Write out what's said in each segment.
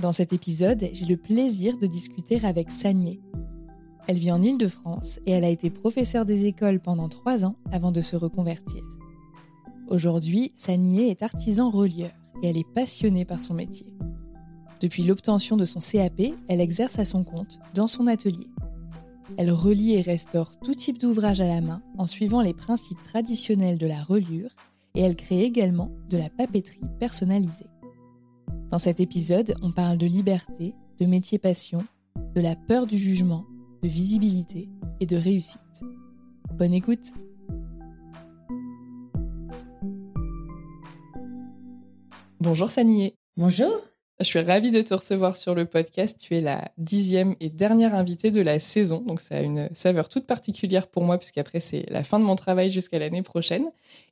Dans cet épisode, j'ai le plaisir de discuter avec Sanier. Elle vit en Île-de-France et elle a été professeure des écoles pendant trois ans avant de se reconvertir. Aujourd'hui, Sanier est artisan relieur et elle est passionnée par son métier. Depuis l'obtention de son CAP, elle exerce à son compte dans son atelier. Elle relie et restaure tout type d'ouvrage à la main en suivant les principes traditionnels de la reliure et elle crée également de la papeterie personnalisée. Dans cet épisode, on parle de liberté, de métier passion, de la peur du jugement, de visibilité et de réussite. Bonne écoute Bonjour Sanier. Bonjour. Je suis ravie de te recevoir sur le podcast. Tu es la dixième et dernière invitée de la saison, donc ça a une saveur toute particulière pour moi, puisqu'après c'est la fin de mon travail jusqu'à l'année prochaine.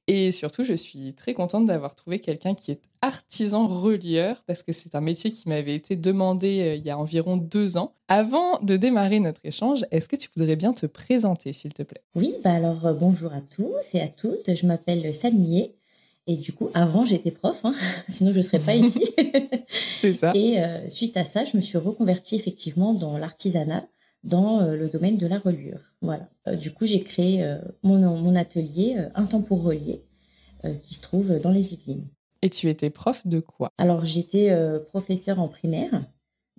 Et surtout, je suis très contente d'avoir trouvé quelqu'un qui est artisan relieur, parce que c'est un métier qui m'avait été demandé euh, il y a environ deux ans. Avant de démarrer notre échange, est-ce que tu voudrais bien te présenter, s'il te plaît? Oui, bah alors euh, bonjour à tous et à toutes. Je m'appelle Sanier. Et du coup, avant, j'étais prof, hein, sinon je ne serais pas ici. C'est ça. Et euh, suite à ça, je me suis reconvertie effectivement dans l'artisanat, dans euh, le domaine de la reliure. Voilà. Euh, du coup, j'ai créé mon, mon atelier Un temps pour relier, qui se trouve dans les Yvelines. Et tu étais prof de quoi? Alors, j'étais professeur en primaire,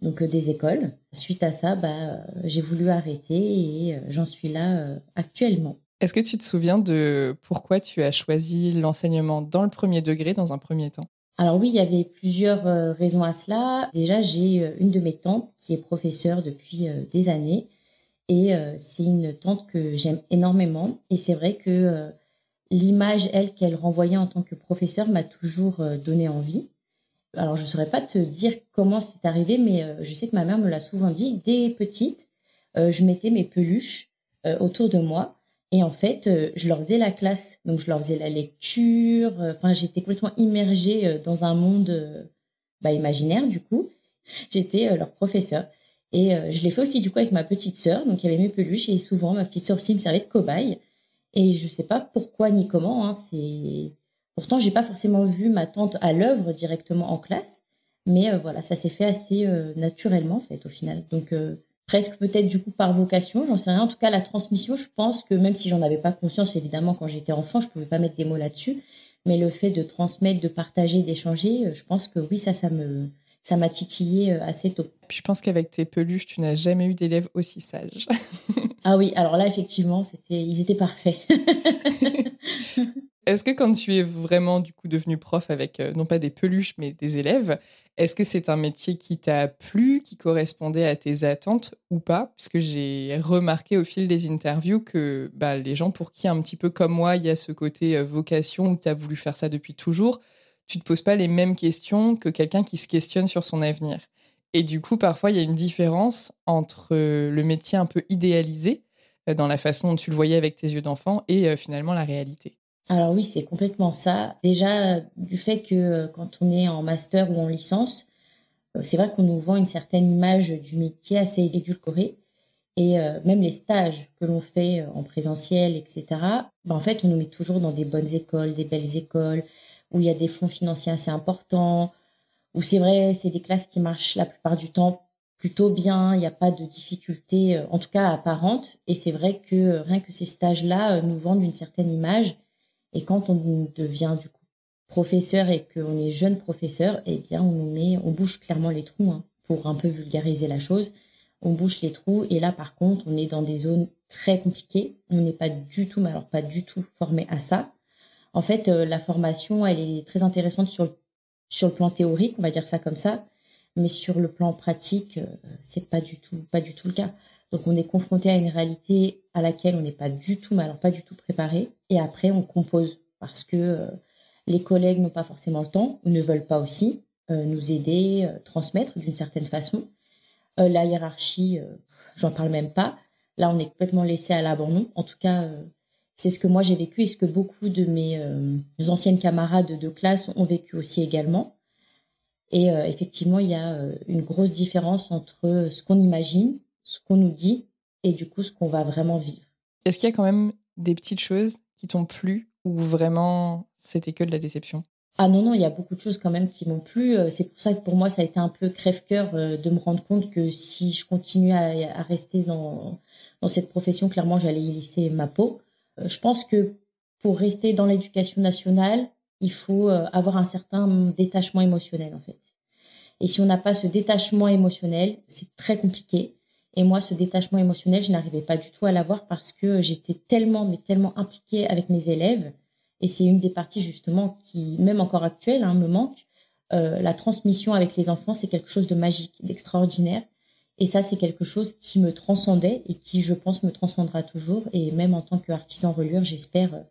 donc des écoles. Suite à ça, bah, j'ai voulu arrêter et j'en suis là actuellement. Est-ce que tu te souviens de pourquoi tu as choisi l'enseignement dans le premier degré dans un premier temps? Alors oui, il y avait plusieurs euh, raisons à cela. Déjà, j'ai euh, une de mes tantes qui est professeure depuis euh, des années et c'est une tante que j'aime énormément et c'est vrai que l'image, elle, qu'elle renvoyait en tant que professeure m'a toujours donné envie. Alors je ne saurais pas te dire comment c'est arrivé, mais je sais que ma mère me l'a souvent dit. Dès petite, je mettais mes peluches autour de moi et en fait, euh, je leur faisais la classe, donc je leur faisais la lecture. Euh, enfin, j'étais complètement immergée euh, dans un monde bah, imaginaire, du coup. J'étais leur professeur. Et je l'ai fait aussi, du coup, avec ma petite sœur. Donc, il y avait mes peluches et souvent, ma petite sœur aussi me servait de cobaye. Et je ne sais pas pourquoi ni comment. Hein, c'est Pourtant, j'ai pas forcément vu ma tante à l'œuvre directement en classe, mais voilà, ça s'est fait assez naturellement en fait au final. Donc presque peut-être du coup par vocation, j'en sais rien. En tout cas, la transmission, je pense que même si j'en avais pas conscience évidemment quand j'étais enfant, je pouvais pas mettre des mots là-dessus, mais le fait de transmettre, de partager, d'échanger, je pense que oui, ça, ça me ça m'a titillé assez tôt. Puis je pense qu'avec tes peluches, tu n'as jamais eu d'élèves aussi sages. ah oui, alors là effectivement, c'était ils étaient parfaits. Est-ce que quand tu es vraiment du coup devenu prof avec euh, non pas des peluches mais des élèves, est-ce que c'est un métier qui t'a plu, qui correspondait à tes attentes ou pas? Puisque j'ai remarqué au fil des interviews que bah, les gens pour qui un petit peu comme moi, il y a ce côté euh, vocation où tu as voulu faire ça depuis toujours, tu te poses pas les mêmes questions que quelqu'un qui se questionne sur son avenir. Et du coup, parfois, il y a une différence entre euh, le métier un peu idéalisé dans la façon dont tu le voyais avec tes yeux d'enfant et finalement la réalité. Alors oui, c'est complètement ça. Déjà, du fait que euh, quand on est en master ou en licence, euh, c'est vrai qu'on nous vend une certaine image du métier assez édulcorée. Et euh, même les stages que l'on fait en présentiel, etc., ben en fait, on nous met toujours dans des bonnes écoles, des belles écoles, où il y a des fonds financiers assez importants, où c'est vrai, c'est des classes qui marchent la plupart du temps plutôt bien, il n'y a pas de difficultés, en tout cas apparentes. Et c'est vrai que rien que ces stages-là nous vendent une certaine image et quand on devient du coup professeur et qu'on est jeune professeur, eh bien on nous met, on bouche clairement les trous hein, pour un peu vulgariser la chose. On bouche les trous et là par contre on est dans des zones très compliquées. On n'est pas du tout, pas du tout formé à ça. En fait, euh, la formation elle est très intéressante sur le, sur le plan théorique, on va dire ça comme ça, mais sur le plan pratique, euh, c'est pas du tout pas du tout le cas. Donc on est confronté à une réalité à laquelle on n'est pas du tout, mais alors pas du tout préparé. Et après, on compose parce que euh, les collègues n'ont pas forcément le temps ou ne veulent pas aussi euh, nous aider, euh, transmettre d'une certaine façon. la hiérarchie, j'en parle même pas. Là, on est complètement laissé à l'abandon. En tout cas, c'est ce que moi j'ai vécu et ce que beaucoup de mes anciennes camarades de classe ont vécu aussi également. Et effectivement, il y a une grosse différence entre ce qu'on imagine ce qu'on nous dit et du coup ce qu'on va vraiment vivre. Est-ce qu'il y a quand même des petites choses qui t'ont plu ou vraiment c'était que de la déception? Ah non, non, il y a beaucoup de choses quand même qui m'ont plu. Euh, c'est pour ça que pour moi, ça a été un peu crève-cœur euh, de me rendre compte que si je continuais à, rester dans, dans cette profession, clairement, j'allais y laisser ma peau. Euh, je pense que pour rester dans l'éducation nationale, il faut avoir un certain détachement émotionnel, en fait. Et si on n'a pas ce détachement émotionnel, c'est très compliqué. Et moi, ce détachement émotionnel, je n'arrivais pas du tout à l'avoir parce que j'étais tellement, mais tellement impliquée avec mes élèves. Et c'est une des parties justement qui, même encore actuelle, hein, me manque. Euh, la transmission avec les enfants, c'est quelque chose de magique, d'extraordinaire. Et ça, c'est quelque chose qui me transcendait et qui, je pense, me transcendra toujours. Et même en tant qu'artisan relure, j'espère euh,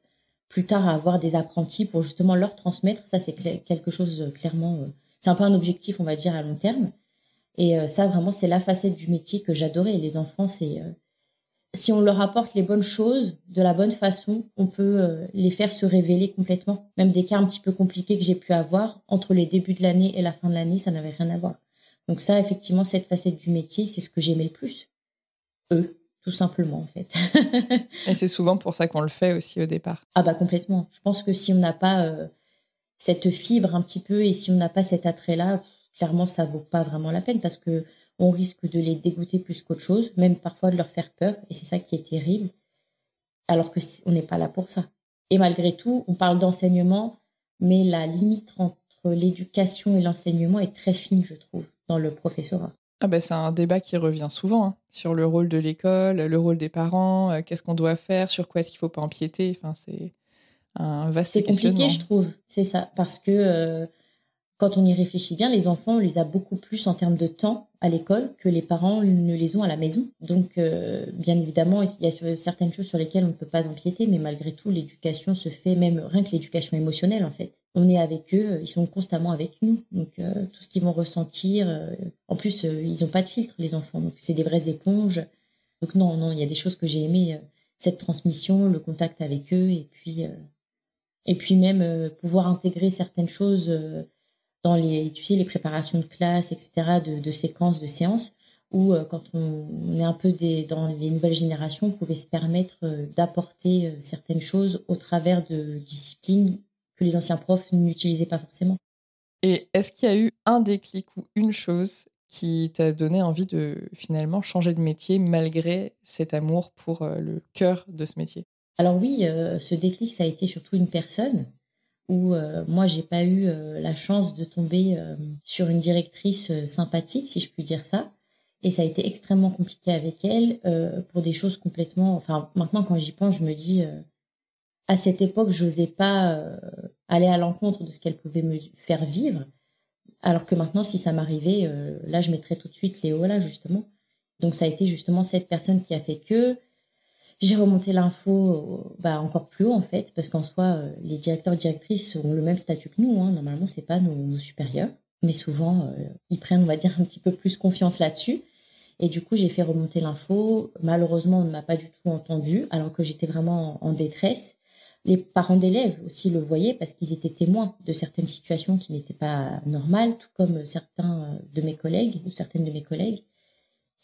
plus tard avoir des apprentis pour justement leur transmettre. Ça, c'est quelque chose euh, clairement, c'est un peu un objectif, on va dire, à long terme. Et euh, ça, vraiment, c'est la facette du métier que j'adorais. Les enfants, c'est euh, si on leur apporte les bonnes choses de la bonne façon, on peut euh, les faire se révéler complètement. Même des cas un petit peu compliqués que j'ai pu avoir entre les débuts de l'année et la fin de l'année, ça n'avait rien à voir. Donc ça, effectivement, cette facette du métier, c'est ce que j'aimais le plus. Eux, tout simplement, en fait. et c'est souvent pour ça qu'on le fait aussi au départ. Ah bah complètement. Je pense que si on n'a pas cette fibre un petit peu et si on n'a pas cet attrait-là, clairement, ça vaut pas vraiment la peine parce que on risque de les dégoûter plus qu'autre chose, même parfois de leur faire peur. Et c'est ça qui est terrible, alors que on n'est pas là pour ça. Et malgré tout, on parle d'enseignement, mais la limite entre l'éducation et l'enseignement est très fine, je trouve, dans le professorat. Ah bah c'est un débat qui revient souvent hein, sur le rôle de l'école, le rôle des parents, euh, qu'est-ce qu'on doit faire, sur quoi est-ce qu'il faut pas empiéter. Enfin, c'est un vaste C'est compliqué, je trouve. C'est ça, parce que euh, quand on y réfléchit bien, les enfants, on les a beaucoup plus en termes de temps à l'école que les parents ne les ont à la maison. Donc, euh, bien évidemment, il y a certaines choses sur lesquelles on ne peut pas empiéter, mais malgré tout, l'éducation se fait, même rien que l'éducation émotionnelle, en fait. On est avec eux, ils sont constamment avec nous. Donc, euh, tout ce qu'ils vont ressentir, euh, en plus, ils n'ont pas de filtre, les enfants. Donc, c'est des vraies éponges. Donc, non, non, il y a des choses que j'ai aimées, cette transmission, le contact avec eux, et puis, et puis même pouvoir intégrer certaines choses dans les, tu sais, les préparations de classe, etc., de, séquences, de séances, où quand on, est un peu des, dans les nouvelles générations, on pouvait se permettre d'apporter certaines choses au travers de disciplines que les anciens profs n'utilisaient pas forcément. Et est-ce qu'il y a eu un déclic ou une chose qui t'a donné envie de finalement changer de métier malgré cet amour pour euh, le cœur de ce métier? Alors oui, euh, ce déclic, ça a été surtout une personne où euh, moi, j'ai pas eu la chance de tomber sur une directrice sympathique, si je puis dire ça. Et ça a été extrêmement compliqué avec elle pour des choses complètement... Enfin, maintenant, quand j'y pense, je me dis, à cette époque, j'osais pas aller à l'encontre de ce qu'elle pouvait me faire vivre. Alors que maintenant, si ça m'arrivait, euh, là, je mettrais tout de suite Léo là, justement. Donc, ça a été justement cette personne qui a fait que j'ai remonté l'info euh, bah, encore plus haut, en fait, parce qu'en soi, euh, les directeurs directrices ont le même statut que nous. Hein. Normalement, c'est pas nos, supérieurs. Mais souvent, ils prennent, on va dire, un petit peu plus confiance là-dessus. Et du coup, j'ai fait remonter l'info. Malheureusement, on ne m'a pas du tout entendu, alors que j'étais vraiment en détresse. Les parents d'élèves aussi le voyaient parce qu'ils étaient témoins de certaines situations qui n'étaient pas normales, tout comme certains de mes collègues ou certaines de mes collègues.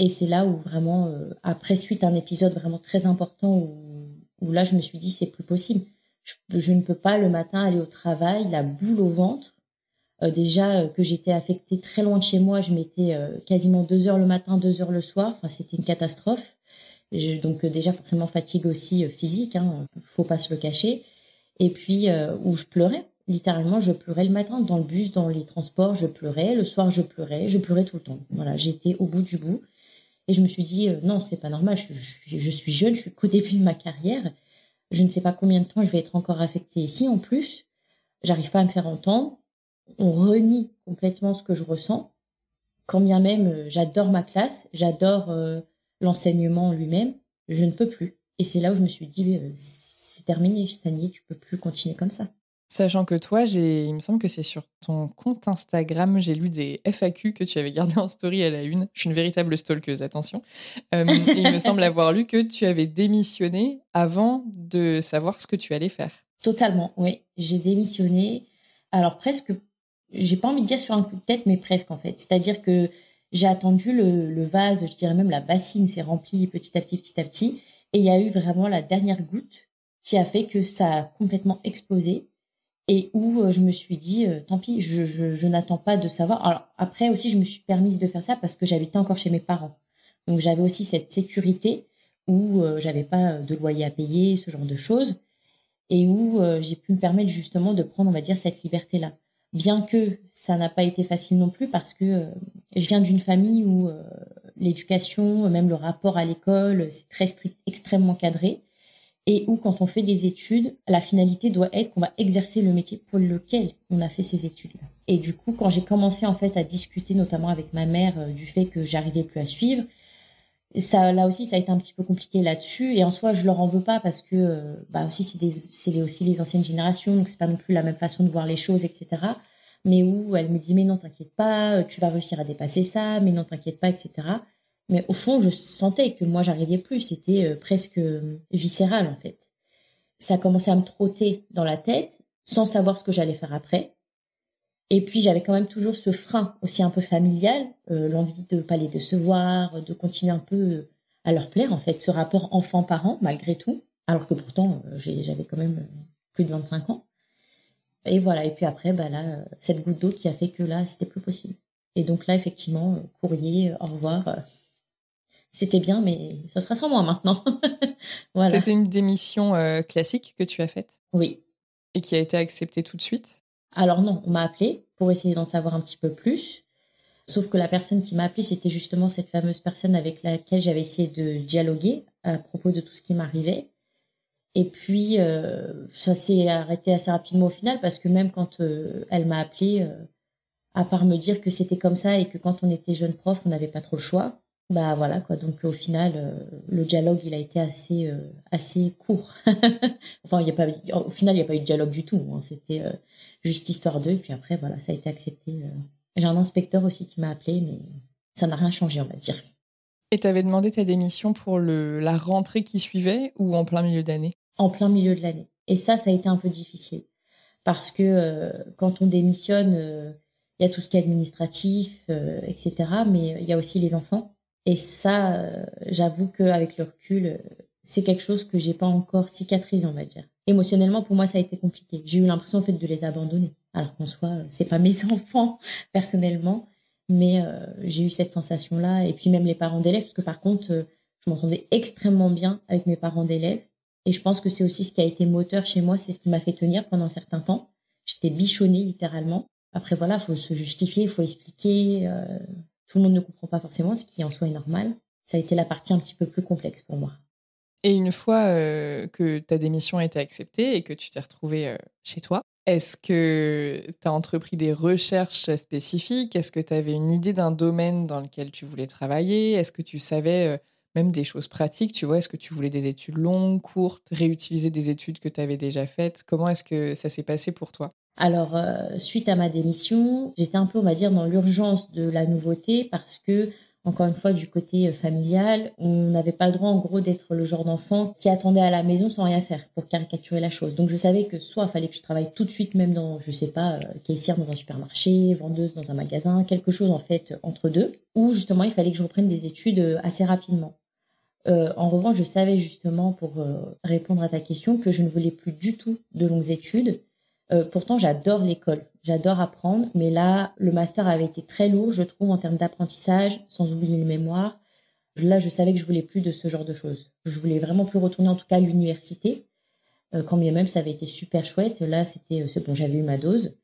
Et c'est là où vraiment, euh, après suite à un épisode vraiment très important où, là je me suis dit c'est plus possible. Je, ne peux pas le matin aller au travail, la boule au ventre. Euh, déjà euh, que j'étais affectée très loin de chez moi, je mettais quasiment deux heures le matin, deux heures le soir. Enfin, c'était une catastrophe donc déjà forcément fatigue aussi physique, hein, faut pas se le cacher. Et puis où je pleurais, littéralement je pleurais le matin dans le bus, dans les transports, je pleurais, le soir je pleurais, je pleurais tout le temps. Voilà, j'étais au bout du bout et je me suis dit non c'est pas normal, je, suis jeune, je suis qu'au début de ma carrière, je ne sais pas combien de temps je vais être encore affectée ici en plus, j'arrive pas à me faire entendre, on renie complètement ce que je ressens, quand bien même j'adore ma classe, j'adore l'enseignement lui-même, je ne peux plus. Et c'est là où je me suis dit, euh, c'est terminé, Sani, tu peux plus continuer comme ça. Sachant que toi, il me semble que c'est sur ton compte Instagram, j'ai lu des FAQ que tu avais gardé en story à la une. Je suis une véritable stalkeuse, attention. Euh, il me semble avoir lu que tu avais démissionné avant de savoir ce que tu allais faire. Totalement, oui. J'ai démissionné. Alors presque, j'ai pas envie de dire sur un coup de tête, mais presque en fait. C'est-à-dire que j'ai attendu le, vase, je dirais même la bassine s'est remplie petit à petit, petit à petit. Et il y a eu vraiment la dernière goutte qui a fait que ça a complètement explosé et où euh, je me suis dit, euh, tant pis, je, n'attends pas de savoir. Alors après aussi, je me suis permise de faire ça parce que j'habitais encore chez mes parents. Donc j'avais aussi cette sécurité où euh, j'avais pas de loyer à payer, ce genre de choses, et où j'ai pu me permettre justement de prendre, on va dire, cette liberté-là bien que ça n'a pas été facile non plus parce que euh, je viens d'une famille où euh, l'éducation, même le rapport à l'école, c'est très strict, extrêmement cadré, et où quand on fait des études, la finalité doit être qu'on va exercer le métier pour lequel on a fait ces études. Et du coup, quand j'ai commencé en fait à discuter, notamment avec ma mère, euh, du fait que j'arrivais plus à suivre, ça, là aussi, ça a été un petit peu compliqué là-dessus. Et en soi, je leur en veux pas parce que, euh, bah aussi, c'est aussi les anciennes générations, donc c'est pas non plus la même façon de voir les choses, etc. Mais où elle me dit, mais non, t'inquiète pas, tu vas réussir à dépasser ça, mais non, t'inquiète pas, etc. Mais au fond, je sentais que moi, j'arrivais plus. C'était euh, presque euh, viscéral, en fait. Ça a commencé à me trotter dans la tête, sans savoir ce que j'allais faire après. Et puis j'avais quand même toujours ce frein aussi un peu familial, euh, l'envie de pas les décevoir, de continuer un peu à leur plaire en fait, ce rapport enfant-parent malgré tout, alors que pourtant j'avais quand même plus de 25 ans. Et voilà, et puis après, bah là, cette goutte d'eau qui a fait que là, c'était plus possible. Et donc là, effectivement, courrier, au revoir. C'était bien, mais ce sera sans moi maintenant. voilà. C'était une démission classique que tu as faite Oui. Et qui a été acceptée tout de suite? Alors non, on m'a appelé pour essayer d'en savoir un petit peu plus. Sauf que la personne qui m'a appelé, c'était justement cette fameuse personne avec laquelle j'avais essayé de dialoguer à propos de tout ce qui m'arrivait. Et puis, euh, ça s'est arrêté assez rapidement au final parce que même quand euh, elle m'a appelé, euh, à part me dire que c'était comme ça et que quand on était jeune prof, on n'avait pas trop le choix, bah voilà quoi. Donc au final, le dialogue, il a été assez, assez court. enfin, il y a pas, au final, il n'y a pas eu de dialogue du tout. Hein. C'était juste histoire d'eux. Et puis après, voilà, ça a été accepté. Euh. J'ai un inspecteur aussi qui m'a appelé, mais ça n'a rien changé, on va dire. Et tu avais demandé ta démission pour le, la rentrée qui suivait ou en plein milieu d'année? En plein milieu de l'année. Et ça, ça a été un peu difficile. Parce que euh, quand on démissionne, euh, il y a tout ce qui est administratif, etc. Mais il y a aussi les enfants. Et ça, j'avoue qu'avec le recul, c'est quelque chose que j'ai pas encore cicatrisé, on va dire. Émotionnellement, pour moi, ça a été compliqué. J'ai eu l'impression, en fait, de les abandonner. Alors qu'en soi, c'est pas mes enfants, personnellement, mais euh, j'ai eu cette sensation-là. Et puis même les parents d'élèves, parce que par contre, euh, je m'entendais extrêmement bien avec mes parents d'élèves. Et je pense que c'est aussi ce qui a été moteur chez moi, c'est ce qui m'a fait tenir pendant un certain temps. J'étais bichonnée littéralement. Après, voilà, il faut se justifier, faut expliquer. Euh, tout le monde ne comprend pas forcément, ce qui en soi est normal. Ça a été la partie un petit peu plus complexe pour moi. Et une fois que ta démission a été acceptée et que tu t'es retrouvée chez toi, est-ce que tu as entrepris des recherches spécifiques? Est-ce que tu avais une idée d'un domaine dans lequel tu voulais travailler? Est-ce que tu savais même des choses pratiques Tu vois, est-ce que tu voulais des études longues, courtes, réutiliser des études que tu avais déjà faites? Comment est-ce que ça s'est passé pour toi? Alors, suite à ma démission, j'étais un peu, on va dire, dans l'urgence de la nouveauté parce que encore une fois, du côté euh, familial, on n'avait pas le droit, en gros, d'être le genre d'enfant qui attendait à la maison sans rien faire, pour caricaturer la chose. Donc, je savais que soit il fallait que je travaille tout de suite, même dans, je sais pas, euh, caissière dans un supermarché, vendeuse dans un magasin, quelque chose, en fait, entre deux, ou justement, il fallait que je reprenne des études euh, assez rapidement. en revanche, je savais justement, pour répondre à ta question, que je ne voulais plus du tout de longues études. Pourtant, j'adore l'école. J'adore apprendre, mais là, le master avait été très lourd, je trouve, en termes d'apprentissage, sans oublier le mémoire. Là, je savais que je voulais plus de ce genre de choses. Je voulais vraiment plus retourner, en tout cas, à l'université. Euh, quand bien même, ça avait été super chouette. Là, c'était euh, bon, j'avais eu ma dose.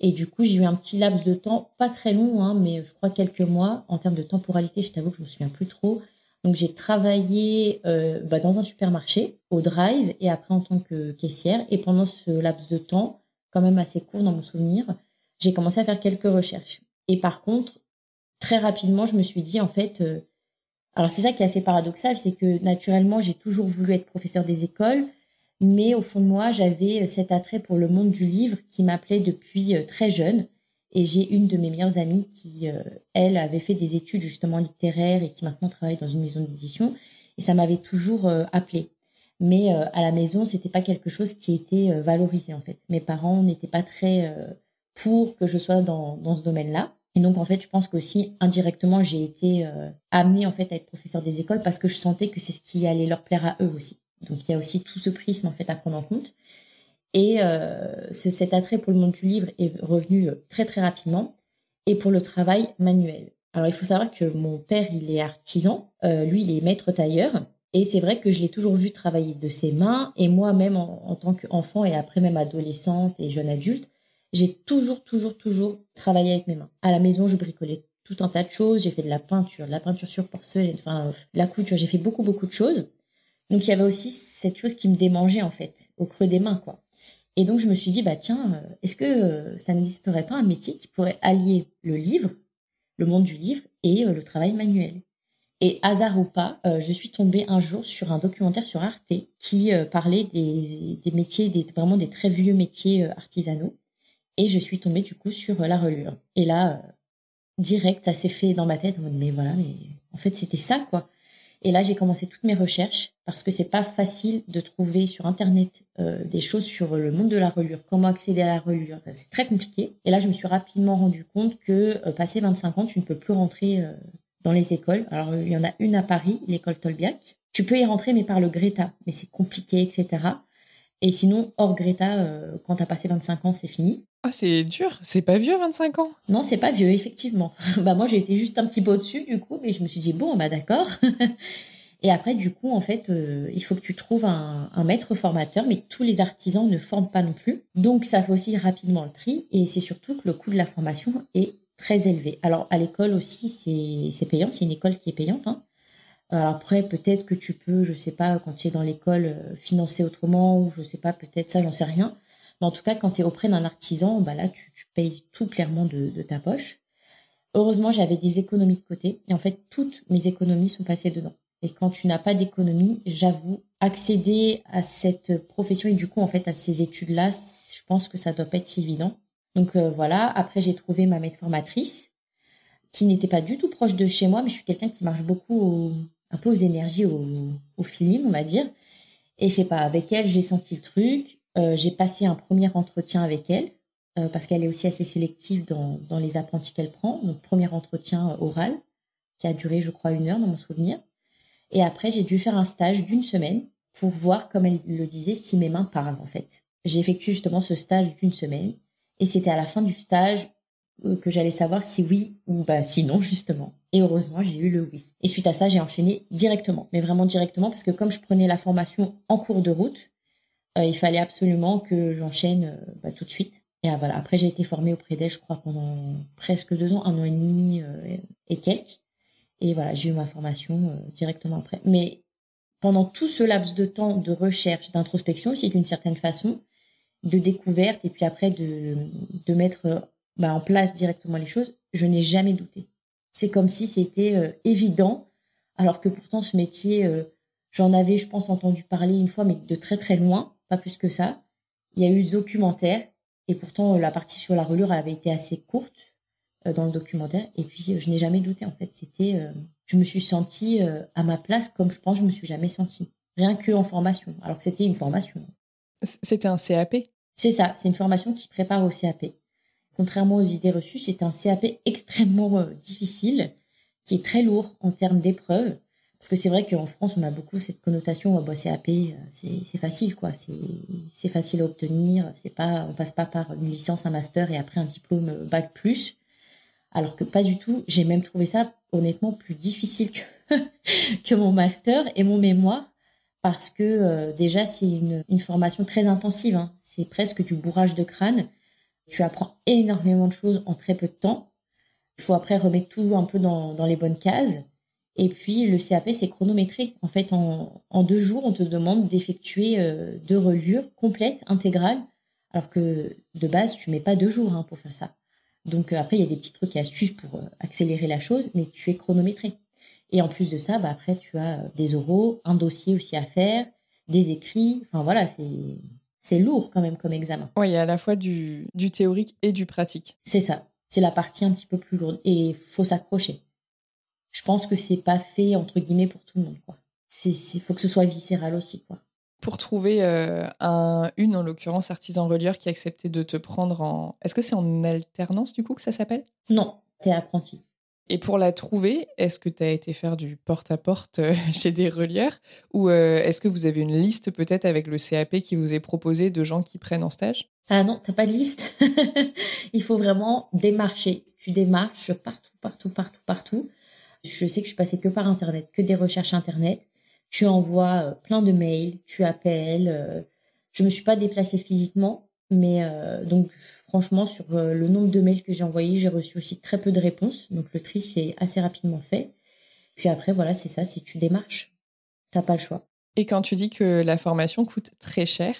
Et du coup, j'ai eu un petit laps de temps, pas très long, hein, mais je crois quelques mois. En termes de temporalité, je t'avoue que je me souviens plus trop. Donc, j'ai travaillé euh, bah, dans un supermarché, au drive, et après en tant que caissière. Et pendant ce laps de temps, quand même assez court dans mon souvenir, j'ai commencé à faire quelques recherches. Et par contre, très rapidement, je me suis dit, en fait, euh, alors c'est ça qui est assez paradoxal, c'est que naturellement, j'ai toujours voulu être professeur des écoles, mais au fond de moi, j'avais euh, cet attrait pour le monde du livre qui m'appelait depuis très jeune. Et j'ai une de mes meilleures amies qui, elle, avait fait des études justement littéraires et qui maintenant travaille dans une maison d'édition. Et ça m'avait toujours appelé mais euh, à la maison, c'était pas quelque chose qui était euh, valorisé en fait. Mes parents n'étaient pas très euh, pour que je sois dans, dans ce domaine-là. Et donc en fait, je pense qu'aussi indirectement, j'ai été amenée en fait à être professeur des écoles parce que je sentais que c'est ce qui allait leur plaire à eux aussi. Donc il y a aussi tout ce prisme en fait à prendre en compte. Et ce, cet attrait pour le monde du livre est revenu très très rapidement. Et pour le travail manuel. Alors il faut savoir que mon père, il est artisan, lui, il est maître tailleur. Et c'est vrai que je l'ai toujours vu travailler de ses mains. Et moi-même, en, tant qu'enfant et après même adolescente et jeune adulte, j'ai toujours, toujours, toujours travaillé avec mes mains. À la maison, je bricolais tout un tas de choses. J'ai fait de la peinture, de la peinture sur porcelaine, enfin, de la couture. J'ai fait beaucoup, beaucoup de choses. Donc, il y avait aussi cette chose qui me démangeait, en fait, au creux des mains, quoi. Et donc, je me suis dit, bah, tiens, euh, est-ce que euh, ça n'existerait pas un métier qui pourrait allier le livre, le monde du livre et euh, le travail manuel? Et hasard ou pas, je suis tombée un jour sur un documentaire sur Arte qui parlait des, métiers, des, vraiment des très vieux métiers artisanaux. Et je suis tombée du coup sur la relure. Et là, direct, ça s'est fait dans ma tête. Mais voilà, mais en fait, c'était ça, quoi. Et là, j'ai commencé toutes mes recherches parce que c'est pas facile de trouver sur Internet des choses sur le monde de la relure, comment accéder à la relure. C'est très compliqué. Et là, je me suis rapidement rendu compte que passé 25 ans, tu ne peux plus rentrer dans les écoles. Alors, il y en a une à Paris, l'école Tolbiac. Tu peux y rentrer, mais par le Greta. Mais c'est compliqué, etc. Et sinon, hors Greta, euh, quand tu as passé 25 ans, c'est fini. Ah, c'est dur. C'est pas vieux, 25 ans? Non, c'est pas vieux, effectivement. bah, moi, j'ai été juste un petit peu au-dessus, du coup, mais je me suis dit, bon, bah, d'accord. Et après, du coup, en fait, euh, il faut que tu trouves un, un, maître formateur, mais tous les artisans ne forment pas non plus. Donc, ça fait aussi rapidement le tri. Et c'est surtout que le coût de la formation est très élevé. Alors à l'école aussi, c'est payant, c'est une école qui est payante. Hein. Après, peut-être que tu peux, je sais pas, quand tu es dans l'école, euh, financer autrement, ou je sais pas, peut-être ça, j'en sais rien. Mais en tout cas, quand tu es auprès d'un artisan, bah là, tu, payes tout clairement de, ta poche. Heureusement, j'avais des économies de côté. Et en fait, toutes mes économies sont passées dedans. Et quand tu n'as pas d'économie, j'avoue, accéder à cette profession et du coup, en fait, à ces études-là, je pense que ça doit pas être si évident. Donc euh, voilà, après j'ai trouvé ma maître formatrice qui n'était pas du tout proche de chez moi, mais je suis quelqu'un qui marche beaucoup un peu aux énergies, au, au, feeling, on va dire. Et je sais pas, avec elle, j'ai senti le truc. Euh, j'ai passé un premier entretien avec elle, euh, parce qu'elle est aussi assez sélective dans, dans les apprentis qu'elle prend. Donc, premier entretien oral. qui a duré, je crois, une heure dans mon souvenir. Et après, j'ai dû faire un stage d'une semaine pour voir, comme elle le disait, si mes mains parlent, en fait. J'ai effectué justement ce stage d'une semaine. Et c'était à la fin du stage euh, que j'allais savoir si oui ou bah, si non, justement. Et heureusement, j'ai eu le oui. Et suite à ça, j'ai enchaîné directement, mais vraiment directement, parce que comme je prenais la formation en cours de route, euh, il fallait absolument que j'enchaîne euh, bah, tout de suite. Et voilà, après, j'ai été formée auprès d'elle, je crois, pendant presque deux ans, un an et demi et quelques. Et voilà, j'ai eu ma formation directement après. Mais pendant tout ce laps de temps de recherche, d'introspection aussi d'une certaine façon, de découverte, et puis après de, de mettre bah, en place directement les choses, je n'ai jamais douté. C'est comme si c'était euh, évident, alors que pourtant ce métier, euh, j'en avais, je pense, entendu parler une fois, mais de très très loin, pas plus que ça. Il y a eu ce documentaire, et pourtant la partie sur la relure avait été assez courte euh, dans le documentaire, et puis je n'ai jamais douté en fait. C'était, je me suis sentie à ma place comme je pense je me suis jamais sentie, rien que en formation, alors que c'était une formation. C'était un CAP. C'est ça, c'est une formation qui prépare au CAP. Contrairement aux idées reçues, c'est un CAP extrêmement euh, difficile, qui est très lourd en termes d'épreuves. Parce que c'est vrai qu'en France, on a beaucoup cette connotation, bah, CAP, euh, c'est facile, quoi. C'est facile à obtenir. C'est pas, on passe pas par une licence, un master et après un diplôme euh, bac plus. Alors que pas du tout. J'ai même trouvé ça, honnêtement, plus difficile que, mon master et mon mémoire. Parce que déjà, c'est une, une, formation très intensive. Hein. C'est presque du bourrage de crâne. Tu apprends énormément de choses en très peu de temps. Il faut après remettre tout un peu dans, les bonnes cases. Et puis, le CAP, c'est chronométré. En fait, en, deux jours, on te demande d'effectuer euh, deux relures complètes, intégrales, alors que de base, tu mets pas deux jours hein, pour faire ça. Donc euh, après, il y a des petits trucs et astuces pour euh, accélérer la chose, mais tu es chronométré. Et en plus de ça, bah, après, tu as des oraux, un dossier aussi à faire, des écrits. Enfin voilà, c'est c'est lourd quand même comme examen. Oui, il y a à la fois du, du théorique et du pratique. C'est ça. C'est la partie un petit peu plus lourde. Et il faut s'accrocher. Je pense que c'est pas fait, entre guillemets, pour tout le monde. Il faut que ce soit viscéral aussi. Quoi. Pour trouver euh, un, une, en l'occurrence, artisan relieur qui a accepté de te prendre en... Est-ce que c'est en alternance, du coup, que ça s'appelle? Non, t'es apprenti. Et pour la trouver, est-ce que tu as été faire du porte-à-porte euh, chez des relieurs Ou euh, est-ce que vous avez une liste peut-être avec le CAP qui vous est proposé de gens qui prennent en stage? Ah non, t'as pas de liste. Il faut vraiment démarcher. Tu démarches partout, partout, partout, partout. Je sais que je passée que par Internet, que des recherches Internet. Tu envoies euh, plein de mails, tu appelles. Je me suis pas déplacée physiquement, mais donc Franchement, sur euh, le nombre de mails que j'ai envoyés, j'ai reçu aussi très peu de réponses. Donc le tri, c'est assez rapidement fait. Puis après, voilà, c'est ça, si tu démarches. T'as pas le choix. Et quand tu dis que la formation coûte très cher,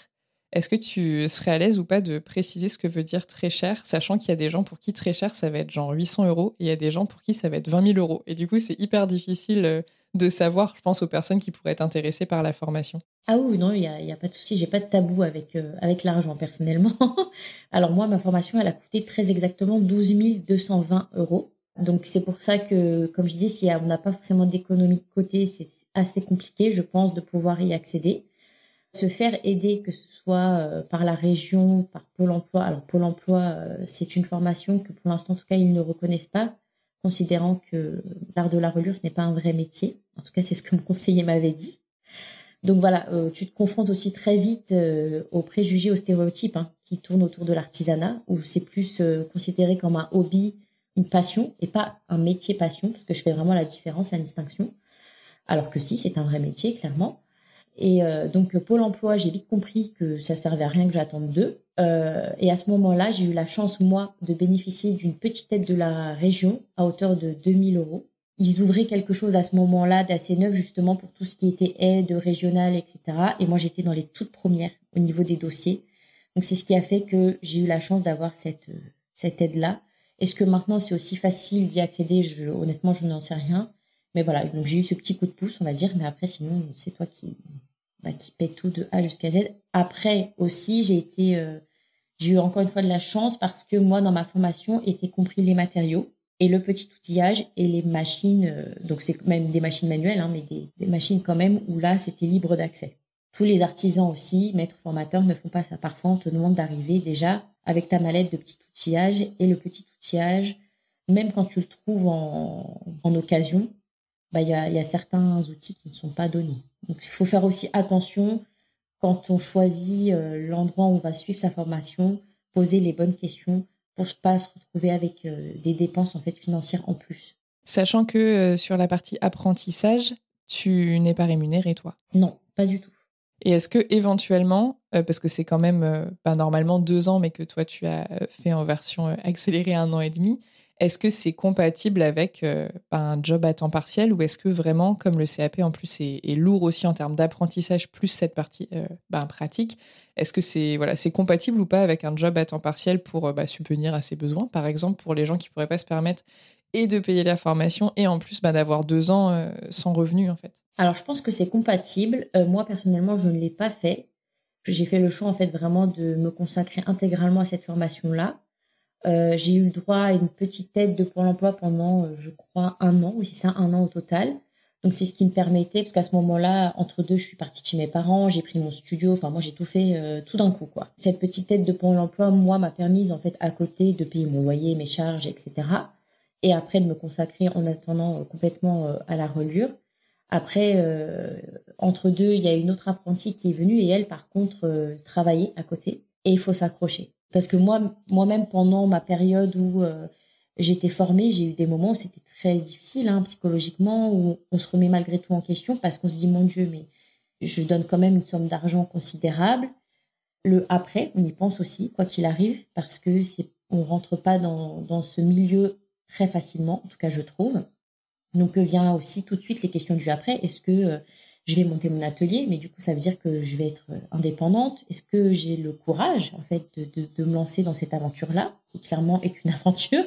est-ce que tu serais à l'aise ou pas de préciser ce que veut dire très cher, sachant qu'il y a des gens pour qui très cher, ça va être genre 800 euros, et il y a des gens pour qui ça va être 20 000 euros? Et du coup, c'est hyper difficile euh, de savoir, je pense, aux personnes qui pourraient être intéressées par la formation. Ah oui, non, il n'y a, y a, pas de souci, j'ai pas de tabou avec, euh, avec l'argent personnellement. Alors moi, ma formation, elle a coûté très exactement 12 220 euros. Donc c'est pour ça que, comme je dis, si on n'a pas forcément d'économie de côté, c'est assez compliqué, je pense, de pouvoir y accéder. Se faire aider, que ce soit euh, par la région, par Pôle Emploi. Alors Pôle Emploi, euh, c'est une formation que pour l'instant, en tout cas, ils ne reconnaissent pas, considérant que l'art de la reliure, ce n'est pas un vrai métier. En tout cas, c'est ce que mon conseiller m'avait dit. Donc voilà, euh, tu te confrontes aussi très vite euh, aux préjugés, aux stéréotypes hein, qui tournent autour de l'artisanat, où c'est plus euh, considéré comme un hobby, une passion, et pas un métier passion, parce que je fais vraiment la différence, la distinction. Alors que si, c'est un vrai métier, clairement. Et donc Pôle Emploi, j'ai vite compris que ça servait à rien que j'attende d'eux. et à ce moment-là, j'ai eu la chance, moi, de bénéficier d'une petite aide de la région à hauteur de 2000 euros ils ouvraient quelque chose à ce moment-là d'assez neuf justement pour tout ce qui était aide régionale, etc. Et moi, j'étais dans les toutes premières au niveau des dossiers. Donc, c'est ce qui a fait que j'ai eu la chance d'avoir cette, cette aide-là. Est-ce que maintenant, c'est aussi facile d'y accéder? Honnêtement, je n'en sais rien. Mais voilà, donc j'ai eu ce petit coup de pouce, on va dire. Mais après, sinon, c'est toi qui, bah, qui paie tout de A jusqu'à Z. Après aussi, j'ai. Euh, eu encore une fois de la chance parce que moi, dans ma formation, étaient compris les matériaux et le petit outillage et les machines, euh, donc c'est même des machines manuelles, hein, mais des, machines quand même où là c'était libre d'accès. Tous les artisans aussi, maîtres formateurs, ne font pas ça. Parfois, on te demande d'arriver déjà avec ta mallette de petit outillage et le petit outillage même quand tu le trouves en, occasion, bah, il y, a, y, a, certains outils qui ne sont pas donnés. Donc, il faut faire aussi attention quand on choisit euh, l'endroit où on va suivre sa formation, poser les bonnes questions pour ne pas se retrouver avec euh, des dépenses en fait financières en plus. Sachant que euh, sur la partie apprentissage, tu n'es pas rémunéré toi Non, pas du tout. Et est-ce que éventuellement, parce que c'est quand même pas normalement deux ans, mais que toi tu as fait en version accélérée un an et demi, est-ce que c'est compatible avec euh, un job à temps partiel ou est-ce que vraiment, comme le CAP en plus est, lourd aussi en termes d'apprentissage plus cette partie ben, pratique, est-ce que c'est voilà, compatible ou pas avec un job à temps partiel pour euh, bah, subvenir à ses besoins, par exemple pour les gens qui pourraient pas se permettre et de payer la formation et en plus bah, d'avoir deux ans sans revenu en fait? Alors je pense que c'est compatible. moi personnellement, je ne l'ai pas fait. J'ai fait le choix en fait vraiment de me consacrer intégralement à cette formation là euh, j'ai eu le droit à une petite aide de Pôle emploi pendant, euh, je crois, un an, ou si c'est un an au total. Donc c'est ce qui me permettait, parce qu'à ce moment-là, entre deux, je suis partie de chez mes parents, j'ai pris mon studio, enfin moi j'ai tout fait euh, tout d'un coup quoi. Cette petite aide de Pôle emploi, moi, m'a permis en fait à côté de payer mon loyer, mes charges, etc. Et après de me consacrer en attendant complètement à la relure. Après, entre deux, il y a une autre apprentie qui est venue et elle, par contre, travaillait à côté. Et il faut s'accrocher. Parce que moi, moi-même, pendant ma période où euh, j'étais formée, j'ai eu des moments où c'était très difficile hein, psychologiquement, où on se remet malgré tout en question parce qu'on se dit, mon Dieu, mais je donne quand même une somme d'argent considérable. Le après, on y pense aussi, quoi qu'il arrive, parce que c'est, on rentre pas dans, dans ce milieu très facilement, en tout cas je trouve. Donc vient aussi tout de suite les questions du après. Est-ce que euh, je vais monter mon atelier, mais du coup, ça veut dire que je vais être euh, indépendante. Est-ce que j'ai le courage, en fait, de, me lancer dans cette aventure-là, qui clairement est une aventure?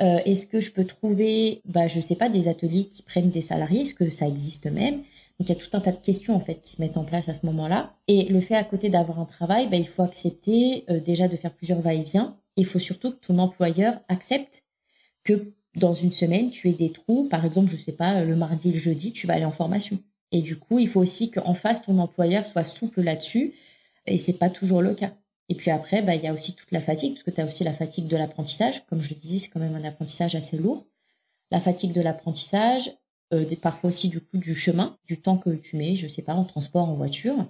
Euh, Est-ce que je peux trouver, bah, je sais pas, des ateliers qui prennent des salariés? Est-ce que ça existe même? Donc il y a tout un tas de questions en fait qui se mettent en place à ce moment-là. Et le fait à côté d'avoir un travail, bah, il faut accepter euh, déjà de faire plusieurs va-et-vient. Il faut surtout que ton employeur accepte que dans une semaine, tu aies des trous. Par exemple, je sais pas, le mardi, le jeudi, tu vas aller en formation. Et du coup, il faut aussi qu'en face, ton employeur soit souple là-dessus. Et c'est pas toujours le cas. Et puis après, bah, il y a aussi toute la fatigue, parce que tu as aussi la fatigue de l'apprentissage. Comme je le disais, c'est quand même un apprentissage assez lourd. La fatigue de l'apprentissage, euh, parfois aussi du coup du chemin, du temps que tu mets, je sais pas, en transport, en voiture.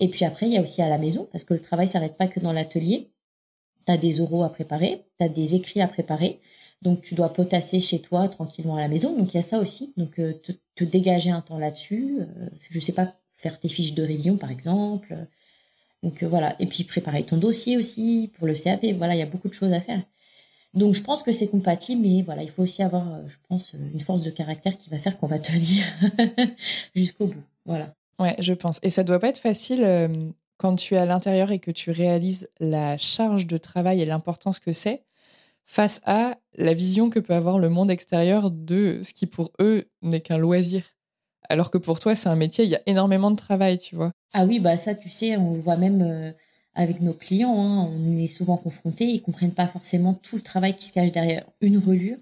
Et puis après, il y a aussi à la maison, parce que le travail s'arrête pas que dans l'atelier. Tu as des oraux à préparer, tu as des écrits à préparer. Donc, tu dois potasser chez toi tranquillement à la maison. Donc, il y a ça aussi. Donc, euh, te, dégager un temps là-dessus. Euh, je sais pas, faire tes fiches de révision, par exemple. Donc, euh, voilà. Et puis, préparer ton dossier aussi pour le CAP. Voilà, il y a beaucoup de choses à faire. Donc, je pense que c'est compatible, mais voilà, il faut aussi avoir, je pense, une force de caractère qui va faire qu'on va tenir jusqu'au bout. Voilà. Ouais, je pense. Et ça doit pas être facile quand tu es à l'intérieur et que tu réalises la charge de travail et l'importance que c'est face à la vision que peut avoir le monde extérieur de ce qui pour eux n'est qu'un loisir. Alors que pour toi, c'est un métier, il y a énormément de travail, tu vois. Ah oui, bah ça, tu sais, on voit même euh, avec nos clients, hein, on est souvent confrontés, ils comprennent pas forcément tout le travail qui se cache derrière une relure,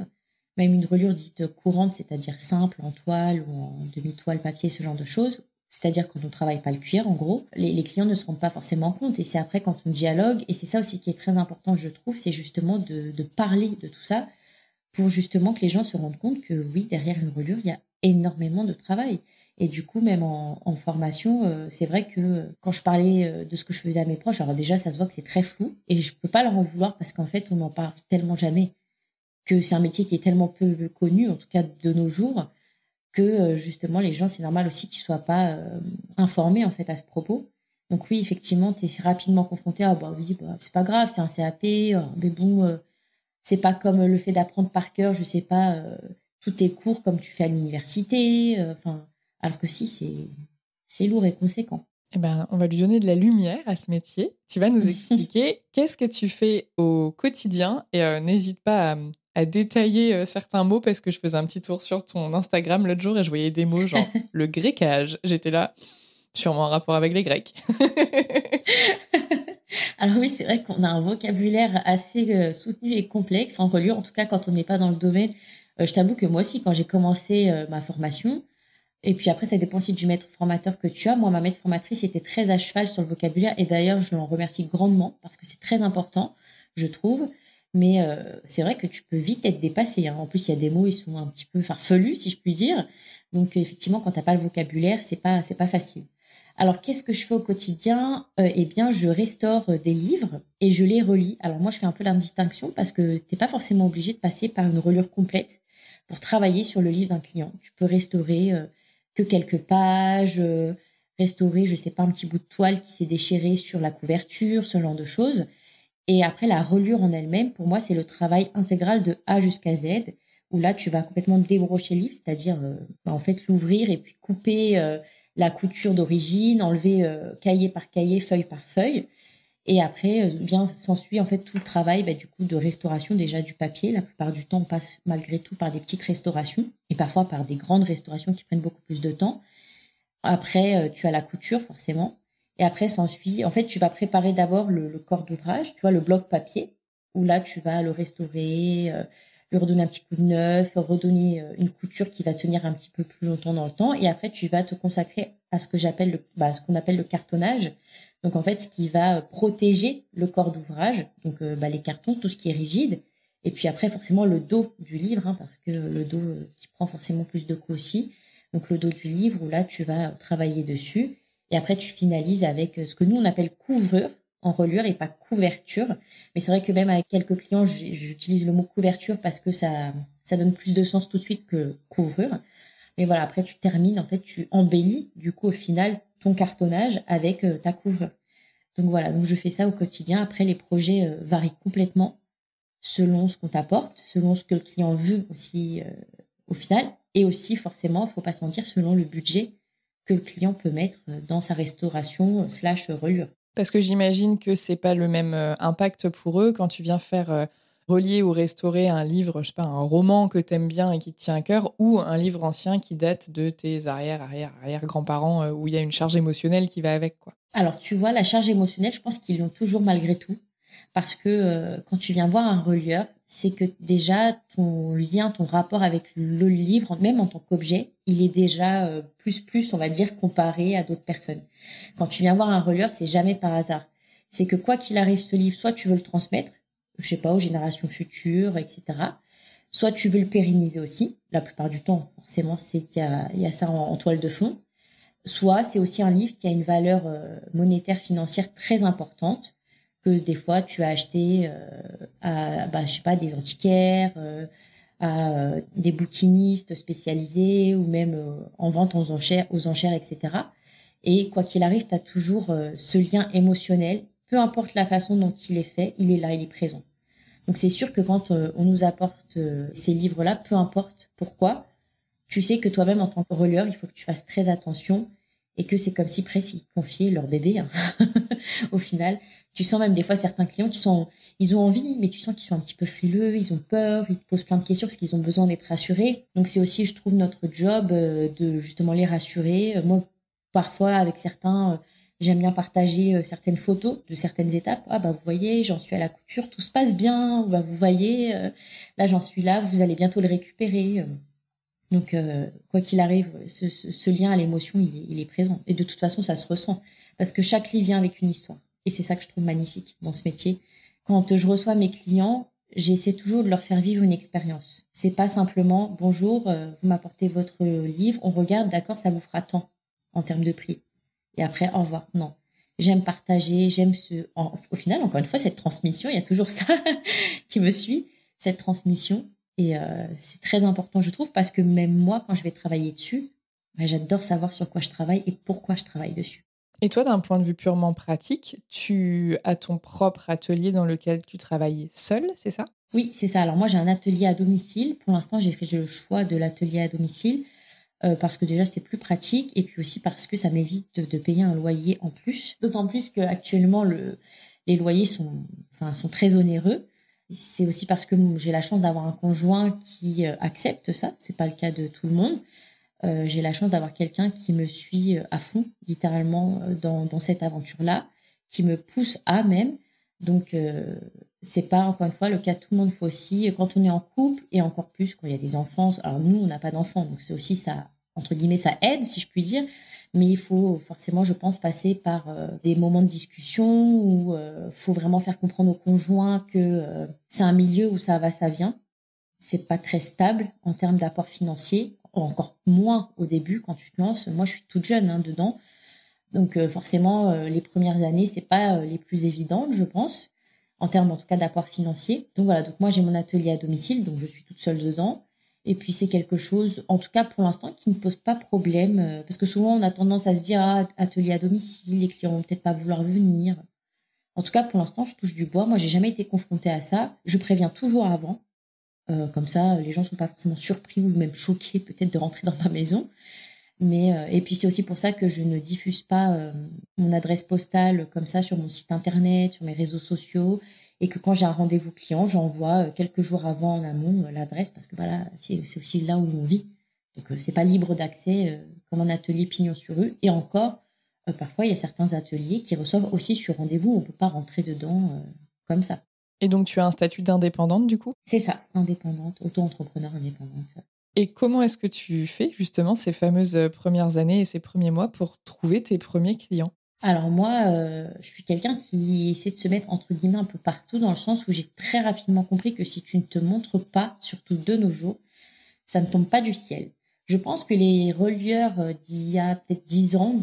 même une relure dite courante, c'est-à-dire simple, en toile ou en demi-toile papier, ce genre de choses, c'est-à-dire quand on travaille pas le cuir, en gros, les, clients ne se rendent pas forcément compte. Et c'est après quand on dialogue, et c'est ça aussi qui est très important, je trouve, c'est justement de, parler de tout ça pour justement que les gens se rendent compte que oui, derrière une relure, il y a énormément de travail. Et du coup, même en, formation, euh, c'est vrai que quand je parlais euh, de ce que je faisais à mes proches, alors déjà, ça se voit que c'est très flou, et je peux pas leur en vouloir parce qu'en fait, on n'en parle tellement jamais, que c'est un métier qui est tellement peu connu, en tout cas de nos jours, que euh, justement les gens, c'est normal aussi qu'ils soient pas euh, informés en fait à ce propos. Donc oui, effectivement, tu es rapidement confronté à bah oui, bah, c'est pas grave, c'est un CAP, euh, mais bon, c'est pas comme le fait d'apprendre par cœur, je sais pas, tous tes cours comme tu fais à l'université, enfin, alors que si, c'est c'est lourd et conséquent. Eh ben, on va lui donner de la lumière à ce métier. Tu vas nous expliquer qu'est-ce que tu fais au quotidien et n'hésite pas à à détailler euh, certains mots parce que je faisais un petit tour sur ton Instagram l'autre jour et je voyais des mots genre le grécage. J'étais là, sûrement en rapport avec les Grecs. Alors oui, c'est vrai qu'on a un vocabulaire assez euh, soutenu et complexe en reliure, en tout cas quand on n'est pas dans le domaine. Euh, je t'avoue que moi aussi, quand j'ai commencé ma formation, et puis après, ça dépend aussi du maître formateur que tu as. Moi, ma maître formatrice était très à cheval sur le vocabulaire, et d'ailleurs, je l'en remercie grandement parce que c'est très important, je trouve. Mais euh, c'est vrai que tu peux vite être dépassé. Hein. En plus, il y a des mots, ils sont un petit peu farfelus, si je puis dire. Donc, effectivement, quand tu n'as pas le vocabulaire, c'est pas, pas facile. Alors, qu'est-ce que je fais au quotidien? Euh, Eh bien, je restaure des livres et je les relis. Alors, moi, je fais un peu la distinction parce que tu n'es pas forcément obligé de passer par une relure complète pour travailler sur le livre d'un client. Tu peux restaurer euh, que quelques pages, restaurer, je sais pas, un petit bout de toile qui s'est déchiré sur la couverture, ce genre de choses. Et après, la relure en elle-même, pour moi, c'est le travail intégral de A jusqu'à Z, où là, tu vas complètement débrocher le livre, c'est-à-dire, euh, bah, en fait, l'ouvrir et puis couper euh, la couture d'origine, enlever euh, cahier par cahier, feuille par feuille. Et après, vient s'ensuit en fait tout le travail bah, du coup de restauration déjà du papier. La plupart du temps, on passe malgré tout par des petites restaurations et parfois par des grandes restaurations qui prennent beaucoup plus de temps. Après, tu as la couture forcément. Et après, s'ensuit, en fait, tu vas préparer d'abord le, corps d'ouvrage, tu vois, le bloc papier, où là, tu vas le restaurer, euh, lui redonner un petit coup de neuf, redonner euh, une couture qui va tenir un petit peu plus longtemps dans le temps. Et après, tu vas te consacrer à ce que j'appelle le, bah, ce qu'on appelle le cartonnage. Donc, en fait, ce qui va protéger le corps d'ouvrage, donc euh, bah, les cartons, tout ce qui est rigide. Et puis après, forcément, le dos du livre, hein, parce que le dos qui prend forcément plus de coups aussi. Donc, le dos du livre, où là, tu vas travailler dessus. Et après, tu finalises avec euh, ce que nous, on appelle couvrure en reliure et pas couverture. Mais c'est vrai que même avec quelques clients, j'utilise le mot couverture parce que ça, ça donne plus de sens tout de suite que couvrure. Mais voilà, après, tu termines, en fait, tu embellis, du coup, au final, ton cartonnage avec euh, ta couvrure. Donc voilà, donc je fais ça au quotidien. Après, les projets euh, varient complètement selon ce qu'on t'apporte, selon ce que le client veut aussi au final, et aussi forcément, faut pas se mentir, selon le budget que le client peut mettre dans sa restauration slash reliure. Parce que j'imagine que c'est pas le même euh, impact pour eux quand tu viens faire euh, relier ou restaurer un livre, je sais pas, un roman que tu aimes bien et qui te tient à cœur, ou un livre ancien qui date de tes arrière, arrière, arrière grands-parents euh, où il y a une charge émotionnelle qui va avec, quoi. Alors, tu vois, la charge émotionnelle, je pense qu'ils l'ont toujours malgré tout. Parce que quand tu viens voir un relieur, c'est que déjà ton lien, ton rapport avec le livre, même en tant qu'objet, il est déjà euh, plus plus, on va dire, comparé à d'autres personnes. Quand tu viens voir un relieur, c'est jamais par hasard. C'est que quoi qu'il arrive, ce livre, soit tu veux le transmettre, je sais pas, aux générations futures, etc. Soit tu veux le pérenniser aussi. La plupart du temps, forcément, c'est qu'il y a, ça en, toile de fond. Soit c'est aussi un livre qui a une valeur euh, monétaire financière très importante que des fois tu as acheté euh, à, bah, je sais pas, des antiquaires, à euh, des bouquinistes spécialisés ou même en vente aux enchères, aux enchères, etc. Et quoi qu'il arrive, tu as toujours ce lien émotionnel, peu importe la façon dont il est fait, il est là, il est présent. Donc c'est sûr que quand on nous apporte ces livres-là, peu importe pourquoi, tu sais que toi-même en tant que relieur, il faut que tu fasses très attention et que c'est comme si presque ils confiaient leur bébé hein. au final tu sens même des fois certains clients qui sont, ils ont envie, mais tu sens qu'ils sont un petit peu frileux, ils ont peur, ils te posent plein de questions parce qu'ils ont besoin d'être rassurés. Donc c'est aussi, je trouve, notre job euh, de justement les rassurer. Euh, moi, parfois, avec certains, euh, j'aime bien partager certaines photos de certaines étapes. Ah bah vous voyez, j'en suis à la couture, tout se passe bien. Bah vous voyez, là j'en suis là, vous allez bientôt le récupérer. Donc quoi qu'il arrive, ce, lien à l'émotion, il est, il est présent. Et de toute façon, ça se ressent parce que chaque livre vient avec une histoire. Et c'est ça que je trouve magnifique dans ce métier. Quand je reçois mes clients, j'essaie toujours de leur faire vivre une expérience. C'est pas simplement bonjour, euh, vous m'apportez votre livre, on regarde, d'accord, ça vous fera tant en termes de prix. Et après, au revoir. Non. J'aime partager, j'aime ce. au final, encore une fois, cette transmission, il y a toujours ça qui me suit, cette transmission. Et euh, c'est très important, je trouve, parce que même moi, quand je vais travailler dessus, bah, j'adore savoir sur quoi je travaille et pourquoi je travaille dessus. Et toi, d'un point de vue purement pratique, tu as ton propre atelier dans lequel tu travailles seul, c'est ça? Oui, c'est ça. Alors moi, j'ai un atelier à domicile. Pour l'instant, j'ai fait le choix de l'atelier à domicile euh, parce que déjà, c'était plus pratique et puis aussi parce que ça m'évite de, payer un loyer en plus. D'autant plus qu'actuellement, le, les loyers sont, sont très onéreux. C'est aussi parce que j'ai la chance d'avoir un conjoint qui euh, accepte ça. C'est pas le cas de tout le monde. Euh, j'ai la chance d'avoir quelqu'un qui me suit euh, à fond, littéralement, euh, dans, cette aventure-là, qui me pousse à même. Donc, c'est pas encore une fois le cas de tout le monde. Faut aussi, quand on est en couple et encore plus quand il y a des enfants. Alors nous, on n'a pas d'enfants, donc c'est aussi ça entre guillemets, ça aide, si je puis dire. Mais il faut forcément, je pense, passer par euh, des moments de discussion où il faut vraiment faire comprendre au conjoint que c'est un milieu où ça va, ça vient. C'est pas très stable en termes d'apport financier, encore moins au début quand tu te lances. Moi, je suis toute jeune hein, dedans. Donc forcément, les premières années, c'est pas les plus évidentes, je pense en termes en tout cas d'apport financier. Donc voilà, donc moi j'ai mon atelier à domicile, donc je suis toute seule dedans. Et puis c'est quelque chose, en tout cas pour l'instant, qui ne pose pas problème, euh, parce que souvent on a tendance à se dire ah, atelier à domicile, les clients vont peut-être pas vouloir venir. En tout cas pour l'instant, je touche du bois. Moi j'ai jamais été confrontée à ça. Je préviens toujours avant, euh, comme ça les gens sont pas forcément surpris ou même choqués peut-être de rentrer dans ma maison. Mais euh, et puis c'est aussi pour ça que je ne diffuse pas euh, mon adresse postale comme ça sur mon site internet, sur mes réseaux sociaux, et que quand j'ai un rendez-vous client, j'envoie quelques jours avant en amont l'adresse parce que voilà, c'est aussi là où on vit. Donc c'est pas libre d'accès comme un atelier pignon sur rue. Et encore, parfois il y a certains ateliers qui reçoivent aussi sur rendez-vous. On peut pas rentrer dedans comme ça. Et donc tu as un statut d'indépendante du coup? C'est ça, indépendante, auto-entrepreneur indépendante. Et comment est-ce que tu fais justement ces fameuses euh, premières années et ces premiers mois pour trouver tes premiers clients? Alors moi, euh, je suis quelqu'un qui essaie de se mettre entre guillemets un peu partout dans le sens où j'ai très rapidement compris que si tu ne te montres pas, surtout de nos jours, ça ne tombe pas du ciel. Je pense que les relieurs euh, d'il y a peut-être dix ans,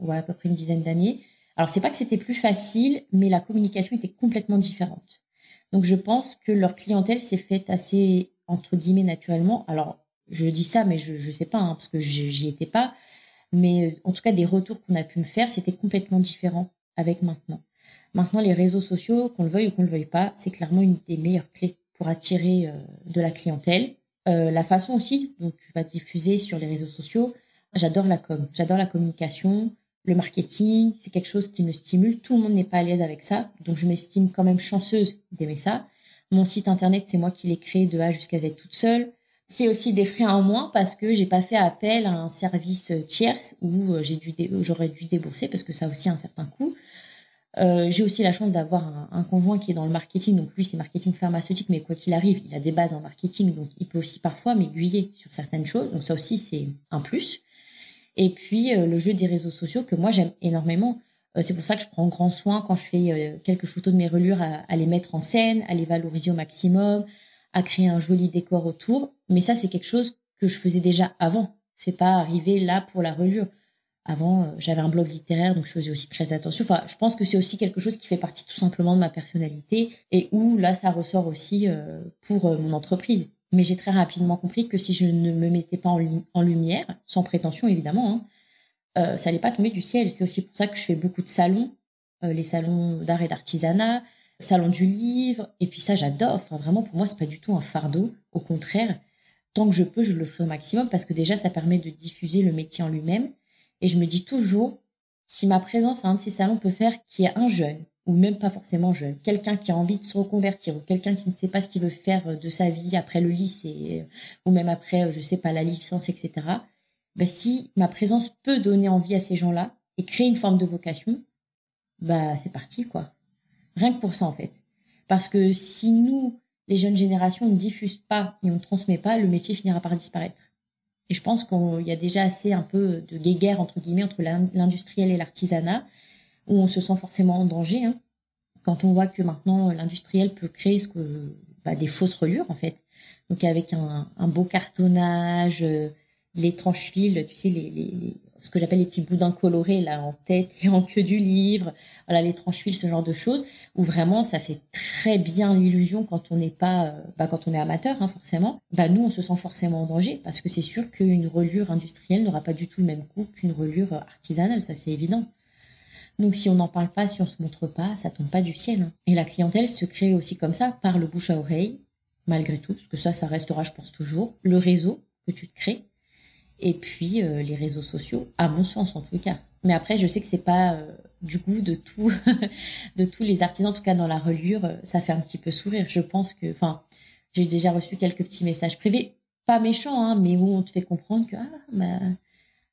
ou à peu près une dizaine d'années, alors c'est pas que c'était plus facile, mais la communication était complètement différente. Donc je pense que leur clientèle s'est faite assez entre guillemets naturellement. Alors je dis ça, mais je ne sais pas, hein, parce que j'y étais pas. Mais euh, en tout cas, des retours qu'on a pu me faire, c'était complètement différent avec maintenant. Maintenant, les réseaux sociaux, qu'on le veuille ou qu'on le veuille pas, c'est clairement une des meilleures clés pour attirer euh, de la clientèle. Euh, la façon aussi dont tu vas diffuser sur les réseaux sociaux, j'adore la com, j'adore la communication, le marketing, c'est quelque chose qui me stimule. Tout le monde n'est pas à l'aise avec ça, donc je m'estime quand même chanceuse d'aimer ça. Mon site internet, c'est moi qui l'ai créé de A jusqu'à Z toute seule. C'est aussi des frais en moins parce que j'ai pas fait appel à un service tierce où euh, j'aurais dû débourser parce que ça a aussi un certain coût. Euh, j'ai aussi la chance d'avoir un, conjoint qui est dans le marketing, donc lui c'est marketing pharmaceutique, mais quoi qu'il arrive, il a des bases en marketing, donc il peut aussi parfois m'aiguiller sur certaines choses, donc ça aussi c'est un plus. Et puis euh, le jeu des réseaux sociaux que moi j'aime énormément. c'est pour ça que je prends grand soin quand je fais quelques photos de mes relures à, les mettre en scène, à les valoriser au maximum, à créer un joli décor autour. Mais ça, c'est quelque chose que je faisais déjà avant. C'est pas arrivé là pour la relure. Avant, euh, j'avais un blog littéraire, donc je faisais aussi très attention. Enfin, je pense que c'est aussi quelque chose qui fait partie tout simplement de ma personnalité et où là, ça ressort aussi euh, pour euh, mon entreprise. Mais j'ai très rapidement compris que si je ne me mettais pas en, lumière, sans prétention évidemment, hein, ça n'allait pas tomber du ciel. C'est aussi pour ça que je fais beaucoup de salons, les salons d'art et d'artisanat, salon du livre. Et puis ça, j'adore. Vraiment, pour moi, c'est pas du tout un fardeau. Au contraire, tant que je peux, je le ferai au maximum parce que déjà, ça permet de diffuser le métier en lui-même. Et je me dis toujours, si ma présence à un de ces salons peut faire qu'il y ait un jeune, ou même pas forcément jeune, quelqu'un qui a envie de se reconvertir, ou quelqu'un qui ne sait pas ce qu'il veut faire de sa vie après le lycée, ou même après, je sais pas, la licence, etc. Ben, si ma présence peut donner envie à ces gens-là et créer une forme de vocation, bah c'est parti quoi. Rien que pour ça, en fait. Parce que si nous, les jeunes générations, ne diffusent pas et on ne transmet pas, le métier finira par disparaître. Et je pense qu'il y a déjà assez un peu de guéguerre, entre guillemets, entre l'industriel et l'artisanat, où on se sent forcément en danger. Hein. Quand on voit que maintenant, l'industriel peut créer ce que, bah, des fausses relures, en fait. Donc avec un, beau cartonnage, euh, les tranches-fils, tu sais, les, ce que j'appelle les petits boudins colorés là en tête et en queue du livre, voilà les tranches ce genre de choses, où vraiment ça fait très bien l'illusion quand on n'est pas, euh, bah, quand on est amateur hein, forcément. Bah nous on se sent forcément en danger parce que c'est sûr qu'une reliure industrielle n'aura pas du tout le même coût qu'une reliure artisanale, ça c'est évident. Donc si on n'en parle pas, si on se montre pas, ça tombe pas du ciel. Hein. Et la clientèle se crée aussi comme ça par le bouche à oreille, malgré tout, parce que ça, ça restera, je pense toujours, le réseau que tu te crées et puis euh, les réseaux sociaux, à mon sens en tout cas. Mais après, je sais que c'est pas euh, du goût de tout, de tous les artisans, en tout cas dans la reliure, euh, ça fait un petit peu sourire. Je pense que, enfin, j'ai déjà reçu quelques petits messages privés, pas méchants, hein, mais où on te fait comprendre que ah, bah,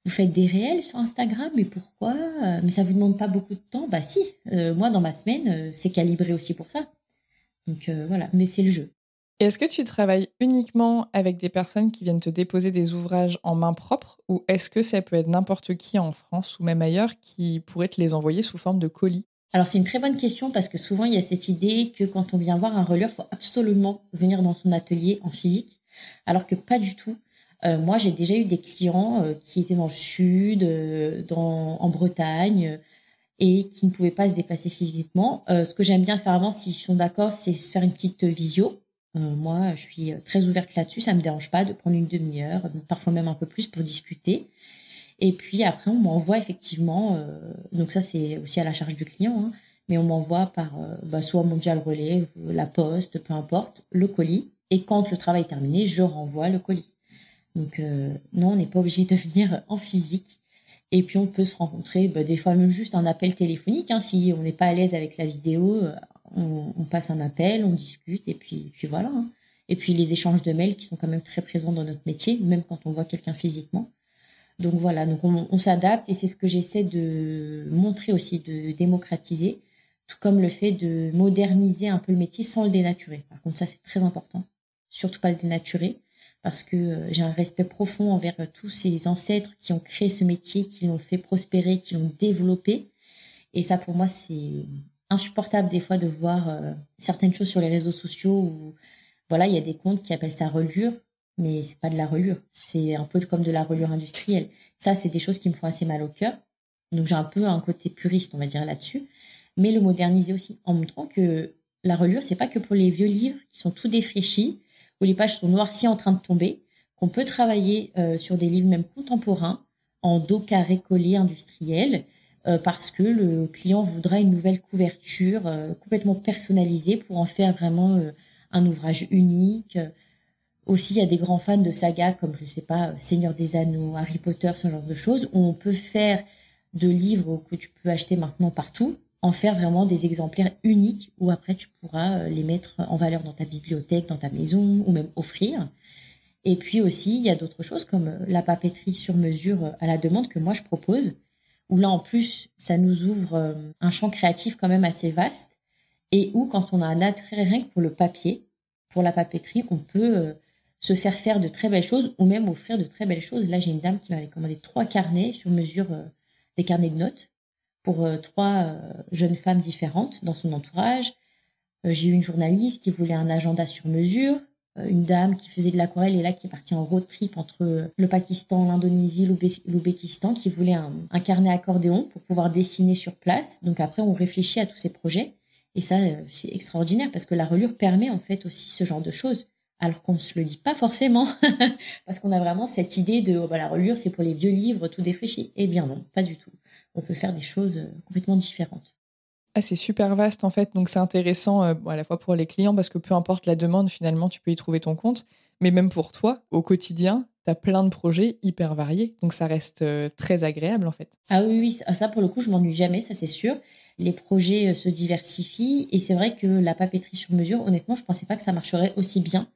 vous faites des réels sur Instagram, mais pourquoi Mais ça vous demande pas beaucoup de temps? Bah si, moi dans ma semaine, c'est calibré aussi pour ça. Donc voilà, mais c'est le jeu. Est-ce que tu travailles uniquement avec des personnes qui viennent te déposer des ouvrages en main propre ou est-ce que ça peut être n'importe qui en France ou même ailleurs qui pourrait te les envoyer sous forme de colis? Alors c'est une très bonne question parce que souvent il y a cette idée que quand on vient voir un relure, il faut absolument venir dans son atelier en physique, alors que pas du tout. Euh, moi j'ai déjà eu des clients euh, qui étaient dans le sud, euh, dans, en Bretagne, et qui ne pouvaient pas se déplacer physiquement. ce que j'aime bien faire avant, s'ils sont d'accord, c'est se faire une petite visio. moi, je suis très ouverte là-dessus, ça me dérange pas de prendre une demi-heure, parfois même un peu plus pour discuter. Et puis après, on m'envoie effectivement, donc ça c'est aussi à la charge du client, hein, mais on m'envoie par bah, soit Mondial Relais, la Poste, peu importe, le colis. Et quand le travail est terminé, je renvoie le colis. Donc euh, non, on n'est pas obligé de venir en physique. Et puis on peut se rencontrer, bah, des fois même juste un appel téléphonique. Hein, si on n'est pas à l'aise avec la vidéo, on, passe un appel, on discute, et puis, puis voilà. Hein. Et puis les échanges de mails qui sont quand même très présents dans notre métier, même quand on voit quelqu'un physiquement. Donc voilà, donc on, s'adapte et c'est ce que j'essaie de montrer aussi, de démocratiser, tout comme le fait de moderniser un peu le métier sans le dénaturer. Par contre, ça c'est très important, surtout pas le dénaturer, parce que euh, j'ai un respect profond envers euh, tous ces ancêtres qui ont créé ce métier, qui l'ont fait prospérer, qui l'ont développé. Et ça pour moi c'est insupportable des fois de voir euh, certaines choses sur les réseaux sociaux où voilà, il y a des comptes qui appellent ça relure mais c'est pas de la relure. C'est un peu comme de la relure industrielle. Ça, c'est des choses qui me font assez mal au cœur. Donc j'ai un peu un côté puriste, on va dire là-dessus, mais le moderniser aussi en montrant que la relure, c'est pas que pour les vieux livres qui sont tout défraîchis, où les pages sont noircies en train de tomber, qu'on peut travailler euh, sur des livres même contemporains en dos carré collé industriel, euh, parce que le client voudra une nouvelle couverture euh, complètement personnalisée pour en faire vraiment un ouvrage unique, aussi, il y a des grands fans de sagas comme, je sais pas, Seigneur des Anneaux, Harry Potter, ce genre de choses, où on peut faire de livres que tu peux acheter maintenant partout, en faire vraiment des exemplaires uniques, où après tu pourras euh, les mettre en valeur dans ta bibliothèque, dans ta maison, ou même offrir. Et puis aussi, il y a d'autres choses comme euh, la papeterie sur mesure euh, à la demande que moi je propose, où là en plus, ça nous ouvre un champ créatif quand même assez vaste, et où quand on a un attrait rien que pour le papier, pour la papeterie, on peut se faire faire de très belles choses ou même offrir de très belles choses. Là, j'ai une dame qui m'avait commandé trois carnets sur mesure, des carnets de notes pour euh, trois euh, jeunes femmes différentes dans son entourage. j'ai eu une journaliste qui voulait un agenda sur mesure, une dame qui faisait de l'aquarelle et là qui est partie en road trip entre le Pakistan, l'Indonésie, l'Ouzbékistan, qui voulait un, carnet accordéon pour pouvoir dessiner sur place. Donc après, on réfléchit à tous ces projets. Et ça, c'est extraordinaire parce que la relure permet en fait aussi ce genre de choses alors qu'on ne se le dit pas forcément, parce qu'on a vraiment cette idée de oh, bah, la relure, c'est pour les vieux livres tout défraîchis. Eh bien non, pas du tout. On peut faire des choses euh, complètement différentes. Ah, c'est super vaste en fait, donc c'est intéressant euh, à la fois pour les clients, parce que peu importe la demande, finalement, tu peux y trouver ton compte, mais même pour toi, au quotidien, tu as plein de projets hyper variés, donc ça reste euh, très agréable en fait. Ah oui, oui, ça pour le coup, je m'ennuie jamais, ça c'est sûr les projets se diversifient. Et c'est vrai que la papeterie sur mesure, honnêtement, je ne pensais pas que ça marcherait aussi bien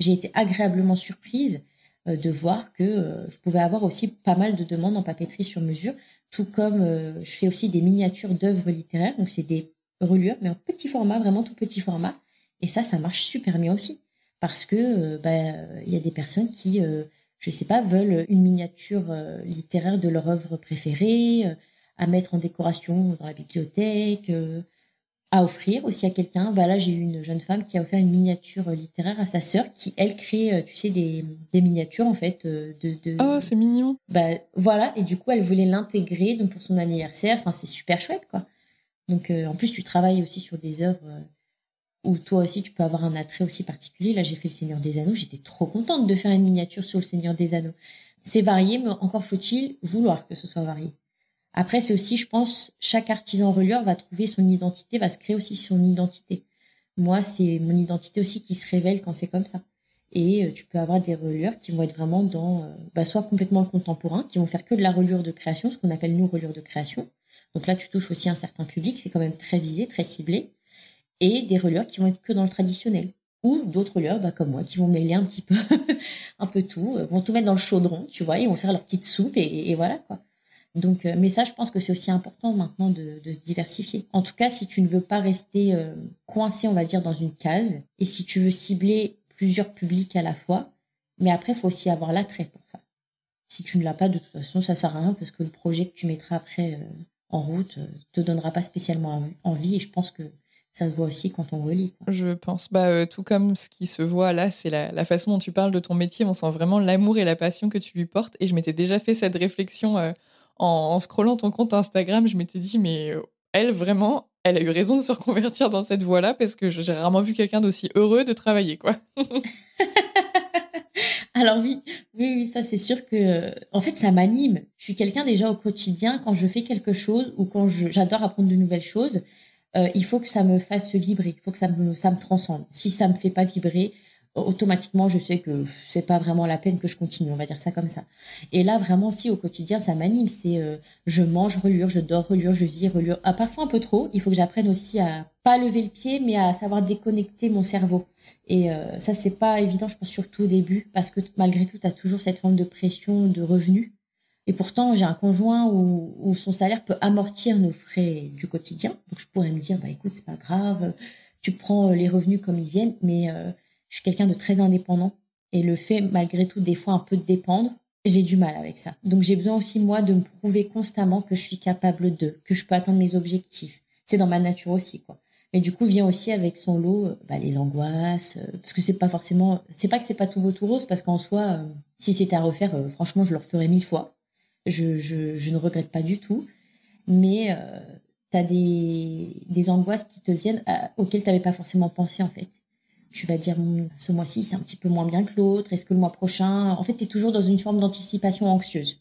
j'ai été agréablement surprise de voir que je pouvais avoir aussi pas mal de demandes en papeterie sur mesure, tout comme euh, je fais aussi des miniatures d'œuvres littéraires, donc c'est des reliures, mais en petit format, vraiment tout petit format. Et ça, ça marche super bien aussi, parce que bah, il y a des personnes qui, je sais pas, veulent une miniature littéraire de leur œuvre préférée à mettre en décoration dans la bibliothèque à offrir aussi à quelqu'un. Bah là, j'ai eu une jeune femme qui a offert une miniature littéraire à sa sœur, qui elle crée, euh, tu sais, des, des miniatures en fait euh, de. de... Oh, c'est mignon. Bah voilà, et du coup, elle voulait l'intégrer donc pour son anniversaire. Enfin, c'est super chouette quoi. Donc euh, en plus, tu travailles aussi sur des œuvres où toi aussi tu peux avoir un attrait aussi particulier. Là, j'ai fait le Seigneur des Anneaux. J'étais trop contente de faire une miniature sur le Seigneur des Anneaux. C'est varié, mais encore faut-il vouloir que ce soit varié. Après, c'est aussi, je pense, chaque artisan relieur va trouver son identité, va se créer aussi son identité. Moi, c'est mon identité aussi qui se révèle quand c'est comme ça. Et euh, tu peux avoir des relieurs qui vont être vraiment dans, euh, bah, soit complètement contemporain, qui vont faire que de la reliure de création, ce qu'on appelle nous reliure de création. Donc là, tu touches aussi un certain public, c'est quand même très visé, très ciblé. Et des relieurs qui vont être que dans le traditionnel. Ou d'autres relieurs, bah, comme moi, qui vont mêler un petit peu, un peu tout, euh, vont tout mettre dans le chaudron, tu vois, ils vont faire leur petite soupe et, et voilà, quoi. Donc, euh, mais ça, je pense que c'est aussi important maintenant de, se diversifier. En tout cas, si tu ne veux pas rester euh, coincé, on va dire, dans une case, et si tu veux cibler plusieurs publics à la fois. Mais après, il faut aussi avoir l'attrait pour ça. Si tu ne l'as pas, de toute façon, ça sert à rien parce que le projet que tu mettras après euh, en route ne te donnera pas spécialement envie. Et je pense que ça se voit aussi quand on relit. Je pense. Bah, euh, tout comme ce qui se voit là, c'est la, façon dont tu parles de ton métier. On sent vraiment l'amour et la passion que tu lui portes. Et je m'étais déjà fait cette réflexion euh, en, en, scrollant ton compte Instagram. Je m'étais dit, mais euh, elle, vraiment, elle a eu raison de se reconvertir dans cette voie-là parce que j'ai rarement vu quelqu'un d'aussi heureux de travailler, quoi. Alors oui, oui, oui, ça c'est sûr que, en fait, ça m'anime. Je suis quelqu'un déjà au quotidien quand je fais quelque chose ou quand j'adore apprendre de nouvelles choses. Euh, il faut que ça me fasse vibrer, il faut que ça me, ça me transcende. Si ça me fait pas vibrer, automatiquement, je sais que c'est pas vraiment la peine que je continue, on va dire ça comme ça. Et là, vraiment, aussi au quotidien, ça m'anime. C'est euh, je mange relure, je dors relure, je vis relure. Ah, parfois un peu trop. Il faut que j'apprenne aussi à pas lever le pied, mais à savoir déconnecter mon cerveau. Et euh, ça, c'est pas évident, je pense, surtout au début, parce que malgré tout, tu as toujours cette forme de pression de revenus. Et pourtant, j'ai un conjoint où, son salaire peut amortir nos frais du quotidien. Donc, je pourrais me dire, bah écoute, c'est pas grave, tu prends les revenus comme ils viennent, mais euh, je suis quelqu'un de très indépendant. Et le fait, malgré tout, des fois un peu de dépendre, j'ai du mal avec ça. Donc, j'ai besoin aussi, moi, de me prouver constamment que je suis capable de, que je peux atteindre mes objectifs. C'est dans ma nature aussi, quoi. Mais du coup, vient aussi avec son lot euh, bah, les angoisses, euh, parce que c'est pas forcément, c'est pas que c'est pas tout beau tout rose, parce qu'en soi, si c'était à refaire, franchement, je le referais mille fois. Je, ne regrette pas du tout. Mais euh, tu as des, des, angoisses qui te viennent auxquelles tu n'avais pas forcément pensé en fait. Tu vas dire, ce mois-ci, c'est un petit peu moins bien que l'autre. Est-ce que le mois prochain... En fait, tu es toujours dans une forme d'anticipation anxieuse.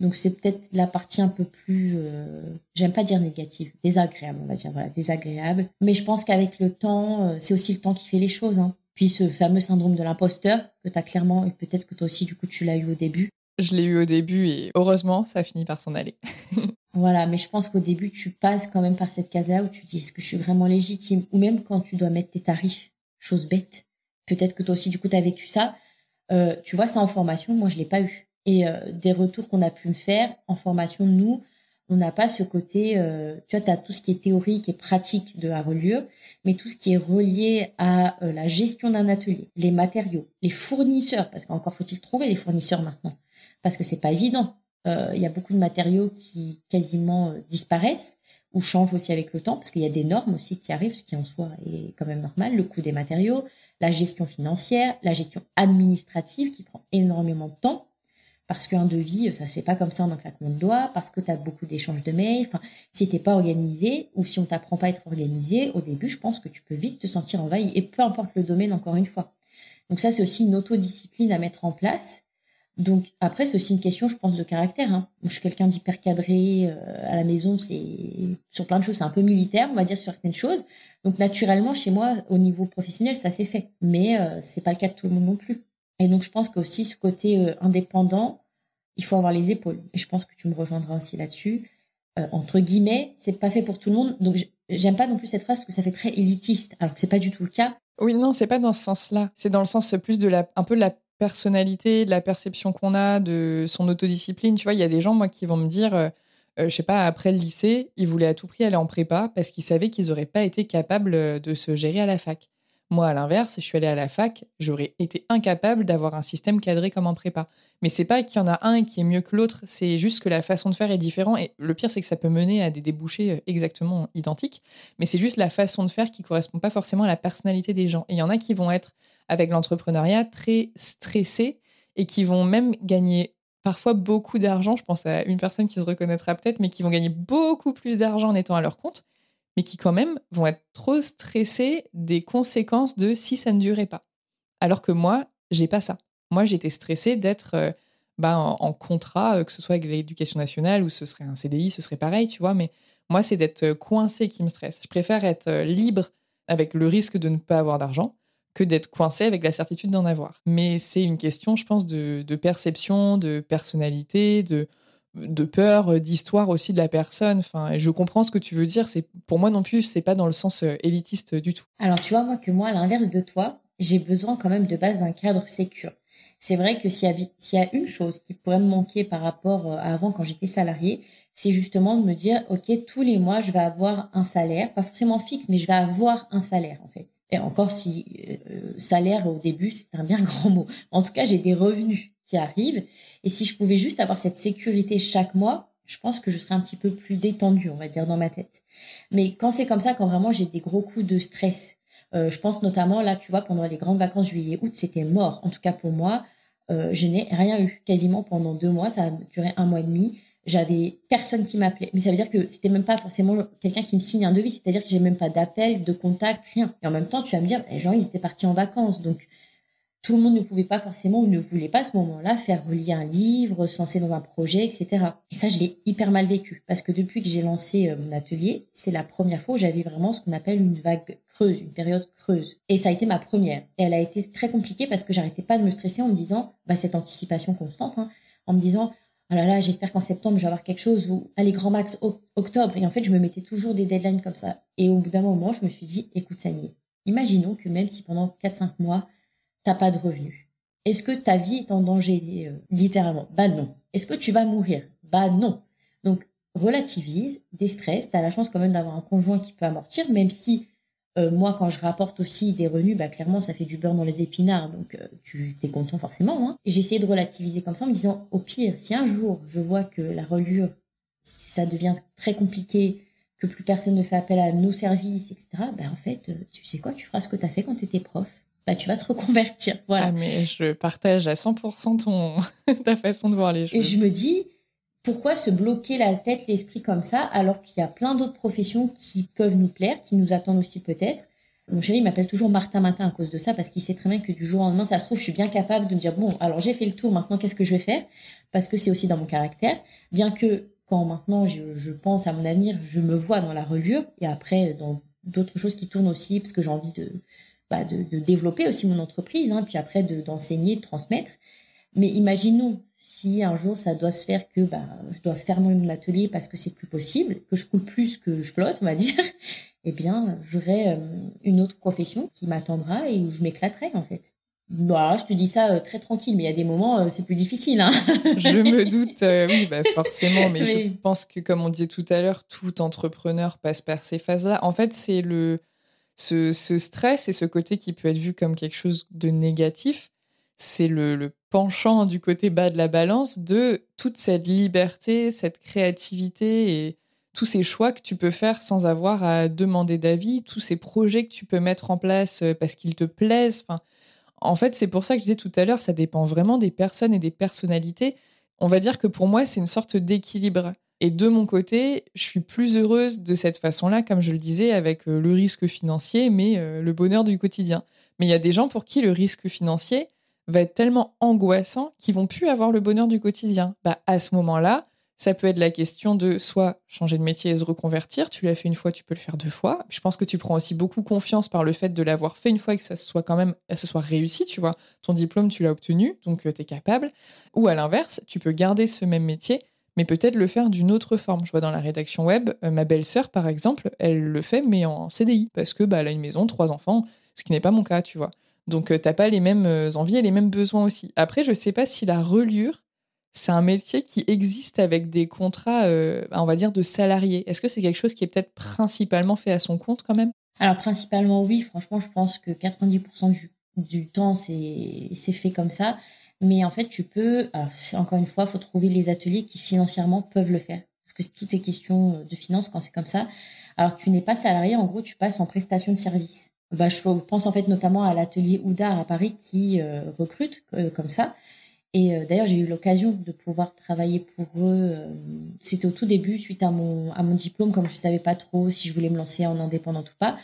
Donc c'est peut-être la partie un peu plus, euh, j'aime pas dire négative, désagréable, on va dire, voilà, désagréable. Mais je pense qu'avec le temps, euh, c'est aussi le temps qui fait les choses. Hein. Puis ce fameux syndrome de l'imposteur que tu as clairement, et peut-être que toi aussi, du coup, tu l'as eu au début, je l'ai eu au début et heureusement, ça a fini par s'en aller. voilà, mais je pense qu'au début, tu passes quand même par cette case-là où tu dis est-ce que je suis vraiment légitime? Ou même quand tu dois mettre tes tarifs, chose bête. Peut-être que toi aussi, du coup, tu as vécu ça. Euh, tu vois, ça en formation, moi, je l'ai pas eu. Et euh, des retours qu'on a pu me faire en formation, nous, on n'a pas ce côté, euh, tu vois, tu as tout ce qui est théorique et pratique de la reliure, mais tout ce qui est relié à la gestion d'un atelier, les matériaux, les fournisseurs, parce qu'encore faut-il trouver les fournisseurs maintenant parce que c'est pas évident. Euh, il y a beaucoup de matériaux qui quasiment euh, disparaissent ou changent aussi avec le temps, parce qu'il y a des normes aussi qui arrivent, ce qui en soi est quand même normal, le coût des matériaux, la gestion financière, la gestion administrative qui prend énormément de temps, parce qu'un devis, ça se fait pas comme ça en un claquement de doigts, parce que tu as beaucoup d'échanges de mails. Enfin, si t'es pas organisé ou si on t'apprend pas à être organisé, au début, je pense que tu peux vite te sentir envahi, et peu importe le domaine, encore une fois. Donc ça, c'est aussi une autodiscipline à mettre en place donc après, c'est aussi une question, je pense, de caractère. Hein. Je suis quelqu'un d'hyper cadré euh, à la maison. C'est sur plein de choses, c'est un peu militaire, on va dire sur certaines choses. Donc naturellement, chez moi, au niveau professionnel, ça s'est fait. Mais euh, c'est pas le cas de tout le monde non plus. Et donc je pense qu'aussi ce côté euh, indépendant, il faut avoir les épaules. Et je pense que tu me rejoindras aussi là-dessus. entre guillemets, c'est pas fait pour tout le monde. Donc j'aime pas non plus cette phrase parce que ça fait très élitiste, alors que c'est pas du tout le cas. Oui, non, c'est pas dans ce sens-là. C'est dans le sens plus de la, un peu de la personnalité, de la perception qu'on a, de son autodiscipline. Tu vois, il y a des gens, moi, qui vont me dire, euh, euh, je sais pas, après le lycée, ils voulaient à tout prix aller en prépa parce qu'ils savaient qu'ils n'auraient pas été capables euh, de se gérer à la fac. Moi, à l'inverse, je suis allée à la fac, j'aurais été incapable d'avoir un système cadré comme en prépa. Mais c'est pas qu'il y en a un qui est mieux que l'autre, c'est juste que la façon de faire est différente. Et le pire, c'est que ça peut mener à des débouchés exactement identiques. Mais c'est juste la façon de faire qui correspond pas forcément à la personnalité des gens. Et il y en a qui vont être avec l'entrepreneuriat très stressés et qui vont même gagner parfois beaucoup d'argent. Je pense à une personne qui se reconnaîtra peut-être, mais qui vont gagner beaucoup plus d'argent en étant à leur compte, mais qui quand même vont être trop stressés des conséquences de si ça ne durait pas. Alors que moi, j'ai pas ça. Moi, j'étais stressée d'être euh, bah, en, contrat, euh, que ce soit avec l'éducation nationale ou ce serait un CDI, ce serait pareil, tu vois. Mais moi, c'est d'être coincé qui me stresse. Je préfère être euh, libre avec le risque de ne pas avoir d'argent que d'être coincé avec la certitude d'en avoir. Mais c'est une question, je pense, de, perception, de personnalité, de, de peur, d'histoire aussi de la personne. Enfin, je comprends ce que tu veux dire. C'est pour moi non plus, c'est pas dans le sens euh, élitiste du tout. Alors tu vois moi que moi, à l'inverse de toi, j'ai besoin quand même de base d'un cadre sécure. C'est vrai que s'il y, y, a une chose qui pourrait me manquer par rapport euh, à avant quand j'étais salarié, c'est justement de me dire, OK, tous les mois, je vais avoir un salaire, pas forcément fixe, mais je vais avoir un salaire, en fait. Et encore, si euh, salaire au début, c'est un bien grand mot. En tout cas, j'ai des revenus qui arrivent. Et si je pouvais juste avoir cette sécurité chaque mois, je pense que je serais un petit peu plus détendue, on va dire, dans ma tête. Mais quand c'est comme ça, quand vraiment j'ai des gros coups de stress, euh, je pense notamment là, tu vois, pendant les grandes vacances juillet-août, c'était mort. En tout cas pour moi, euh, je n'ai rien eu quasiment pendant deux mois. Ça a duré un mois et demi. J'avais personne qui m'appelait. Mais ça veut dire que c'était même pas forcément quelqu'un qui me signe un devis. C'est-à-dire que j'ai même pas d'appel, de contact, rien. Et en même temps, tu vas me dire, les gens, ils étaient partis en vacances. Donc, tout le monde ne pouvait pas forcément ou ne voulait pas à ce moment-là faire relier un livre, se lancer dans un projet, etc. Et ça, je l'ai hyper mal vécu parce que depuis que j'ai lancé euh, mon atelier, c'est la première fois où j'avais vraiment ce qu'on appelle une vague creuse, une période creuse. Et ça a été ma première. Et elle a été très compliquée parce que j'arrêtais pas de me stresser en me disant, bah, cette anticipation constante, hein, en me disant, oh là là, j'espère qu'en septembre, je vais avoir quelque chose ou allez, grand max octobre. Et en fait, je me mettais toujours des deadlines comme ça. Et au bout d'un moment, je me suis dit, écoute, Sani, imaginons que même si pendant 4-5 mois, t'as pas de revenus, est-ce que ta vie est en danger, euh, littéralement? Bah non. Est-ce que tu vas mourir? Bah non. Donc, relativise, déstresse. Tu as la chance quand même d'avoir un conjoint qui peut amortir, même si euh, moi, quand je rapporte aussi des revenus, bah, clairement, ça fait du beurre dans les épinards, donc euh, tu es content forcément. Hein. J'ai essayé de relativiser comme ça en me disant, au pire, si un jour je vois que la relure, ça devient très compliqué, que plus personne ne fait appel à nos services, etc., bah, en fait, euh, tu sais quoi, tu feras ce que tu as fait quand tu étais prof. Bah, tu vas te reconvertir. Voilà. Ah, mais je partage à 100% ton... ta façon de voir les choses. Et je me dis, pourquoi se bloquer la tête, l'esprit comme ça, alors qu'il y a plein d'autres professions qui peuvent nous plaire, qui nous attendent aussi peut-être. Mon chéri m'appelle toujours Martin Matin à cause de ça, parce qu'il sait très bien que du jour au lendemain, ça se trouve, je suis bien capable de me dire, bon, alors j'ai fait le tour, maintenant qu'est-ce que je vais faire? Parce que c'est aussi dans mon caractère. Bien que quand maintenant je, pense à mon avenir, je me vois dans la reliure, et après dans d'autres choses qui tournent aussi, parce que j'ai envie de, bah, de, développer aussi mon entreprise, hein, puis après d'enseigner, de transmettre. Mais imaginons si un jour ça doit se faire que bah, je dois fermer mon atelier parce que c'est plus possible, que je coule plus que je flotte, on va dire, eh bien, j'aurai euh, une autre profession qui m'attendra et où je m'éclaterai en fait. Bah, je te dis ça euh, très tranquille, mais il y a des moments, euh, c'est plus difficile. Hein je me doute, oui, bah forcément, mais, je pense que, comme on disait tout à l'heure, tout entrepreneur passe par ces phases-là. En fait, c'est le ce, ce, stress et ce côté qui peut être vu comme quelque chose de négatif c'est le, penchant du côté bas de la balance de toute cette liberté, cette créativité et tous ces choix que tu peux faire sans avoir à demander d'avis, tous ces projets que tu peux mettre en place euh, parce qu'ils te plaisent. Enfin, en fait, c'est pour ça que je disais tout à l'heure, ça dépend vraiment des personnes et des personnalités. On va dire que pour moi, c'est une sorte d'équilibre. Et de mon côté, je suis plus heureuse de cette façon-là, comme je le disais, avec euh, le risque financier, mais euh, le bonheur du quotidien. Mais il y a des gens pour qui le risque financier, va être tellement angoissant qu'ils vont plus avoir le bonheur du quotidien. Bah, à ce moment-là, ça peut être la question de soit changer de métier et se reconvertir. Tu l'as fait une fois, tu peux le faire deux fois. Je pense que tu prends aussi beaucoup confiance par le fait de l'avoir fait une fois et que ça soit quand même, ça soit réussi, tu vois. Ton diplôme, tu l'as obtenu, donc euh, tu es capable. Ou à l'inverse, tu peux garder ce même métier, mais peut-être le faire d'une autre forme. Je vois dans la rédaction web, euh, ma belle-sœur, par exemple, elle le fait, mais en CDI, parce que bah, elle a une maison, trois enfants, ce qui n'est pas mon cas, tu vois. Donc, euh, t'as pas les mêmes euh, envies et les mêmes besoins aussi. Après, je sais pas si la relure, c'est un métier qui existe avec des contrats, euh, on va dire, de salariés. Est-ce que c'est quelque chose qui est peut-être principalement fait à son compte quand même? Alors, principalement, oui. Franchement, je pense que 90% du, temps, c'est fait comme ça. Mais en fait, tu peux, encore une fois, il faut trouver les ateliers qui financièrement peuvent le faire. Parce que tout est question de finance quand c'est comme ça. Alors, tu n'es pas salarié, en gros, tu passes en prestation de service bah, je pense en fait notamment à l'atelier Oudar à Paris qui euh, recrute euh, comme ça. Et euh, d'ailleurs, j'ai eu l'occasion de pouvoir travailler pour eux. C'était au tout début, suite à mon, à mon diplôme, comme je ne savais pas trop si je voulais me lancer en indépendante ou pas.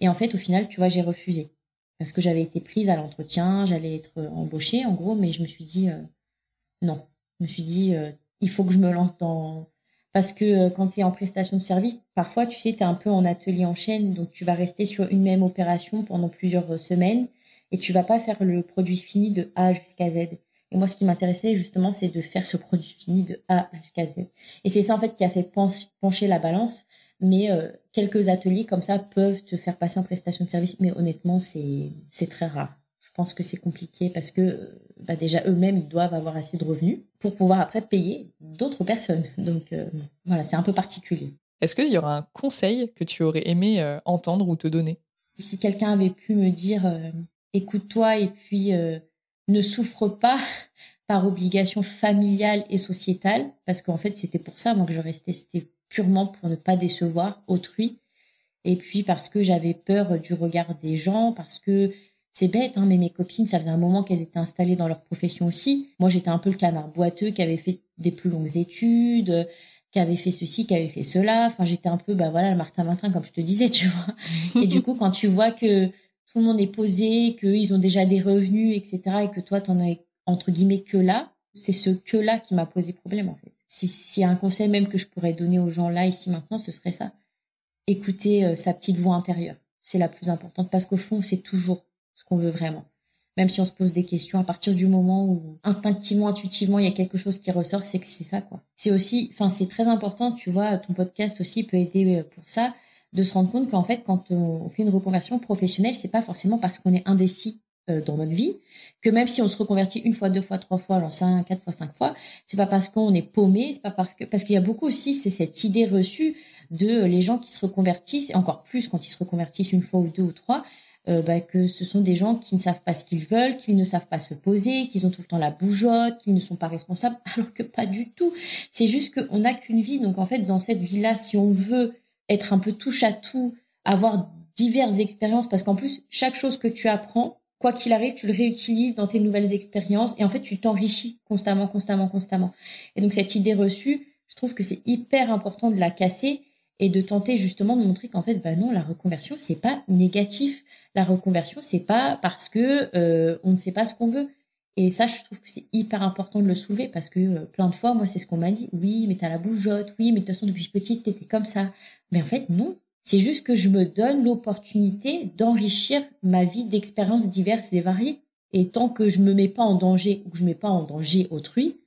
Et en fait, au final, tu vois, j'ai refusé. Parce que j'avais été prise à l'entretien, j'allais être embauchée, en gros, mais je me suis dit, non. Je me suis dit, il faut que je me lance dans, parce que euh, quand tu es en prestation de service, parfois, tu sais, tu es un peu en atelier en chaîne, donc tu vas rester sur une même opération pendant plusieurs euh, semaines et tu vas pas faire le produit fini de A jusqu'à Z. Et moi, ce qui m'intéressait justement, c'est de faire ce produit fini de A jusqu'à Z. Et c'est ça, en fait, qui a fait pencher la balance. Mais euh, quelques ateliers comme ça peuvent te faire passer en prestation de service. Mais honnêtement, c'est très rare je pense que c'est compliqué parce que bah déjà eux-mêmes ils doivent avoir assez de revenus pour pouvoir après payer d'autres personnes. Donc euh, voilà, c'est un peu particulier. Est-ce qu'il y aura un conseil que tu aurais aimé euh, entendre ou te donner? Si quelqu'un avait pu me dire euh, écoute-toi et puis ne souffre pas par obligation familiale et sociétale, parce qu'en fait, c'était pour ça, moi, que je restais, c'était purement pour ne pas décevoir autrui. Et puis parce que j'avais peur du regard des gens, parce que c'est bête, hein, mais mes copines, ça faisait un moment qu'elles étaient installées dans leur profession aussi. Moi, j'étais un peu le canard boiteux qui avait fait des plus longues études, qui avait fait ceci, qui avait fait cela. Enfin, j'étais un peu, bah voilà, le Martin Martin, comme je te disais, tu vois. Et du coup, quand tu vois que tout le monde est posé, qu'ils ont déjà des revenus, etc., et que toi, t'en as entre guillemets que là, c'est ce que là qui m'a posé problème en fait. Si a un conseil même que je pourrais donner aux gens là ici maintenant, ce serait ça. Écouter euh, sa petite voix intérieure, c'est la plus importante parce qu'au fond, c'est toujours ce qu'on veut vraiment. Même si on se pose des questions, à partir du moment où instinctivement, intuitivement, il y a quelque chose qui ressort, c'est que c'est ça quoi. C'est aussi, enfin, c'est très important, tu vois, ton podcast aussi peut aider euh, pour ça, de se rendre compte qu'en fait, quand on fait une reconversion professionnelle, c'est pas forcément parce qu'on est indécis euh, dans notre vie, que même si on se reconvertit une fois, deux fois, trois fois, alors cinq, quatre fois, cinq fois, c'est pas parce qu'on est paumé, c'est pas parce que parce qu'il y a beaucoup aussi c'est cette idée reçue de euh, les gens qui se reconvertissent et encore plus quand ils se reconvertissent une fois ou deux ou trois, euh, bah, que ce sont des gens qui ne savent pas ce qu'ils veulent, qu'ils ne savent pas se poser, qu'ils ont tout le temps la bougeotte, qu'ils ne sont pas responsables, alors que pas du tout. C'est juste qu'on n'a qu'une vie, donc en fait dans cette vie-là, si on veut être un peu touche à tout, avoir diverses expériences, parce qu'en plus chaque chose que tu apprends quoi qu'il arrive, tu le réutilises dans tes nouvelles expériences et en fait, tu t'enrichis constamment, constamment, constamment. Et donc, cette idée reçue, je trouve que c'est hyper important de la casser et de tenter justement de montrer qu'en fait, bah non, la reconversion, c'est pas négatif. La reconversion, c'est pas parce que euh, on ne sait pas ce qu'on veut. Et ça, je trouve que c'est hyper important de le soulever parce que euh, plein de fois, moi, c'est ce qu'on m'a dit. Oui, mais t'as la bougeotte. Oui, mais de toute façon, depuis petite, t'étais comme ça. Mais en fait, non. C'est juste que je me donne l'opportunité d'enrichir ma vie d'expériences diverses et variées. Et tant que je me mets pas en danger ou que je mets pas en danger autrui,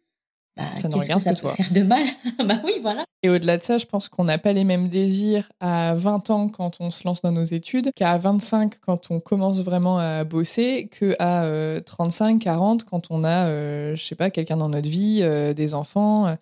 bah, qu'est-ce que ça peut faire de mal Bah oui, voilà. Et au-delà de ça, je pense qu'on n'a pas les mêmes désirs à 20 ans quand on se lance dans nos études qu'à 25 quand on commence vraiment à bosser, qu'à 35, 40 quand on a, euh, je sais pas, quelqu'un dans notre vie, euh, des enfants.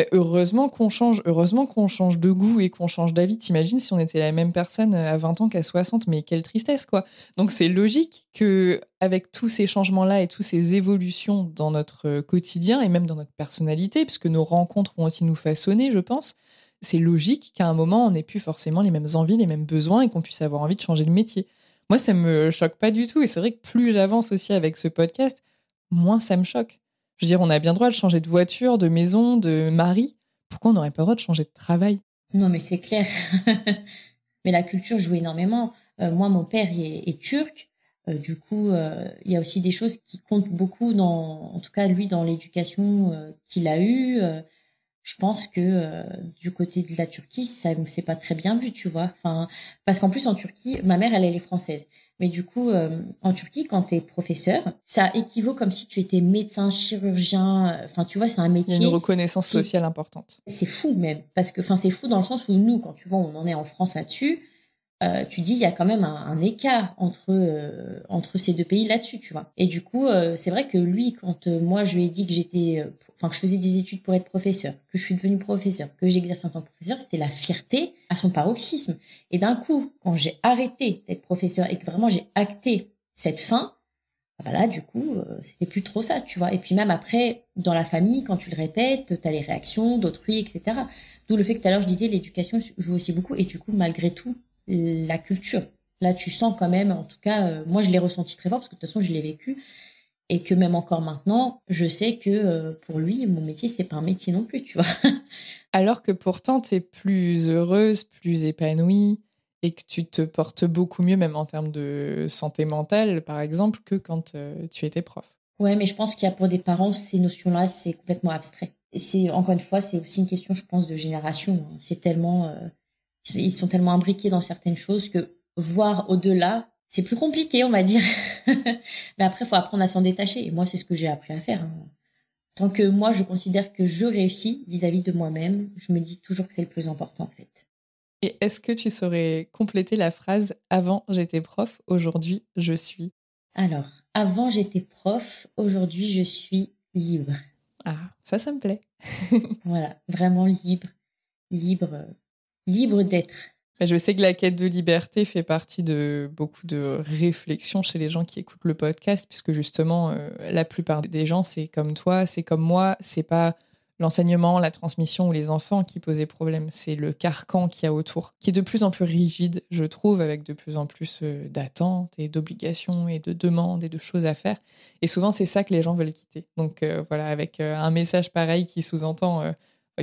Bah, heureusement qu'on change, heureusement qu'on change de goût et qu'on change d'avis. T'imagines si on était la même personne à 20 ans qu'à 60, mais quelle tristesse, quoi. Donc c'est logique que avec tous ces changements-là et toutes ces évolutions dans notre quotidien et même dans notre personnalité, puisque nos rencontres vont aussi nous façonner, je pense, c'est logique qu'à un moment, on n'ait plus forcément les mêmes envies, les mêmes besoins et qu'on puisse avoir envie de changer de métier. Moi, ça me choque pas du tout. Et c'est vrai que plus j'avance aussi avec ce podcast, moins ça me choque. Je veux dire, on a bien droit de changer de voiture, de maison, de mari. Pourquoi on n'aurait pas le droit de changer de travail? Non, mais c'est clair. mais la culture joue énormément. Euh, moi, mon père est, turc. Euh, du coup, euh, il y a aussi des choses qui comptent beaucoup, dans, en tout cas, lui, dans l'éducation qu'il a eue. je pense que du côté de la Turquie, ça c'est pas très bien vu, tu vois. Enfin, parce qu'en plus en Turquie, ma mère, elle est française. Mais du coup, euh, en Turquie, quand tu es professeur, ça équivaut comme si tu étais médecin, chirurgien. Euh, enfin, tu vois, c'est un métier. Il y a une reconnaissance sociale importante. C'est fou même. Parce que, enfin, c'est fou dans le sens où nous, quand tu vois, on en est en France là-dessus, euh, tu dis il y a quand même un, écart entre entre ces deux pays là-dessus, tu vois. Et du coup, c'est vrai que lui, quand moi je lui ai dit que j'étais enfin que je faisais des études pour être professeur, que je suis devenue professeur, que j'exerce en tant que professeur, c'était la fierté à son paroxysme. Et d'un coup, quand j'ai arrêté d'être professeur et que vraiment j'ai acté cette fin, ah bah là, du coup, euh, c'était plus trop ça, tu vois. Et puis même après, dans la famille, quand tu le répètes, tu as les réactions d'autrui, etc. D'où le fait que tout à l'heure, je disais, l'éducation joue aussi beaucoup. Et du coup, malgré tout, la culture. Là, tu sens quand même, en tout cas, euh, moi, je l'ai ressenti très fort parce que de toute façon, je l'ai vécu et que même encore maintenant, je sais que euh, pour lui, mon métier, c'est pas un métier non plus, tu vois. Alors que pourtant, tu es plus heureuse, plus épanouie et que tu te portes beaucoup mieux, même en termes de santé mentale, par exemple, que quand euh, tu étais prof. Ouais, mais je pense qu'il y a pour des parents, ces notions-là, c'est complètement abstrait. C'est encore une fois, c'est aussi une question, je pense, de génération. Hein. C'est tellement, euh, ils sont tellement imbriqués dans certaines choses que voir au-delà, c'est plus compliqué, on va dire. Mais après, il faut apprendre à s'en détacher. Et moi, c'est ce que j'ai appris à faire. Hein. Tant que moi, je considère que je réussis vis-à-vis de moi-même, je me dis toujours que c'est le plus important, en fait. Et est-ce que tu saurais compléter la phrase Avant, j'étais prof, aujourd'hui, je suis Alors, avant, j'étais prof, aujourd'hui, je suis libre. Ah, ça, ça me plaît. voilà, vraiment libre. Libre, libre d'être. Je sais que la quête de liberté fait partie de beaucoup de réflexions chez les gens qui écoutent le podcast, puisque justement, euh, la plupart des gens, c'est comme toi, c'est comme moi, c'est pas l'enseignement, la transmission ou les enfants qui posaient problème. C'est le carcan qu'il y a autour, qui est de plus en plus rigide, je trouve, avec de plus en plus euh, d'attentes et d'obligations et de demandes et de choses à faire. Et souvent, c'est ça que les gens veulent quitter. Donc euh, voilà, avec un message pareil qui sous-entend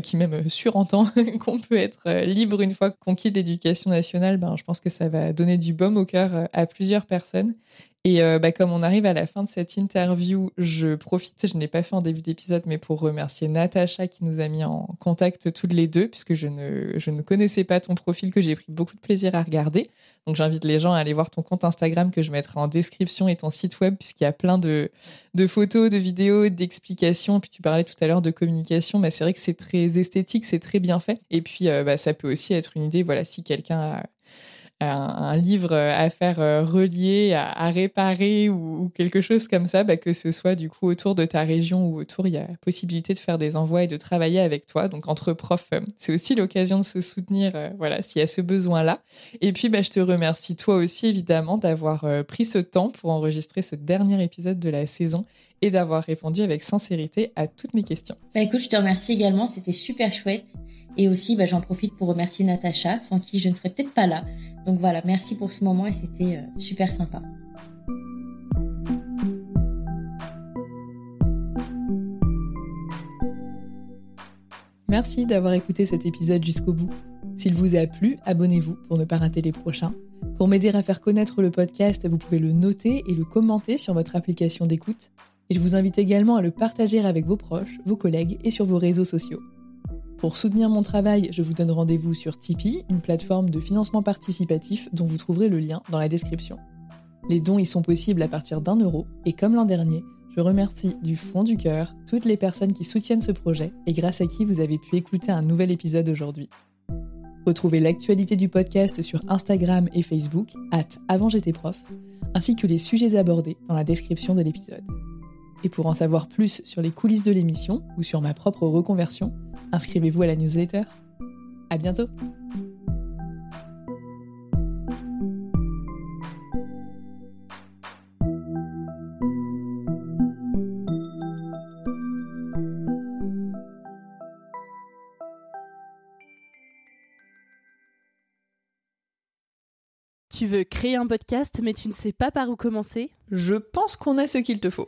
qui même surentend qu'on peut être libre une fois qu'on quitte l'éducation nationale, ben, je pense que ça va donner du baume au cœur à plusieurs personnes. Et euh, bah, comme on arrive à la fin de cette interview, je profite, je ne l'ai pas fait en début d'épisode, mais pour remercier Natacha qui nous a mis en contact toutes les deux, puisque je ne, je ne connaissais pas ton profil que j'ai pris beaucoup de plaisir à regarder. Donc j'invite les gens à aller voir ton compte Instagram que je mettrai en description et ton site web, puisqu'il y a plein de, de photos, de vidéos, d'explications. Puis tu parlais tout à l'heure de communication, mais c'est vrai que c'est très esthétique, c'est très bien fait. Et puis euh, bah, ça peut aussi être une idée, voilà, si quelqu'un a un, livre à faire euh, relier, à, réparer ou, quelque chose comme ça, bah, que ce soit du coup autour de ta région ou autour, il y a possibilité de faire des envois et de travailler avec toi. Donc entre profs, euh, c'est aussi l'occasion de se soutenir, euh, voilà, s'il y a ce besoin-là. Et puis, bah, je te remercie toi aussi évidemment d'avoir pris ce temps pour enregistrer ce dernier épisode de la saison et d'avoir répondu avec sincérité à toutes mes questions. Bah écoute, je te remercie également, c'était super chouette. Et aussi, bah, j'en profite pour remercier Natacha, sans qui je ne serais peut-être pas là. Donc voilà, merci pour ce moment et c'était euh, super sympa. Merci d'avoir écouté cet épisode jusqu'au bout. S'il vous a plu, abonnez-vous pour ne pas rater les prochains. Pour m'aider à faire connaître le podcast, vous pouvez le noter et le commenter sur votre application d'écoute. Et je vous invite également à le partager avec vos proches, vos collègues et sur vos réseaux sociaux. Pour soutenir mon travail, je vous donne rendez-vous sur Tipeee, une plateforme de financement participatif dont vous trouverez le lien dans la description. Les dons y sont possibles à partir d'un euro et comme l'an dernier, je remercie du fond du cœur toutes les personnes qui soutiennent ce projet et grâce à qui vous avez pu écouter un nouvel épisode aujourd'hui. Retrouvez l'actualité du podcast sur Instagram et Facebook, at avant prof, ainsi que les sujets abordés dans la description de l'épisode. Et pour en savoir plus sur les coulisses de l'émission ou sur ma propre reconversion, inscrivez-vous à la newsletter. À bientôt! Tu veux créer un podcast mais tu ne sais pas par où commencer? Je pense qu'on a ce qu'il te faut.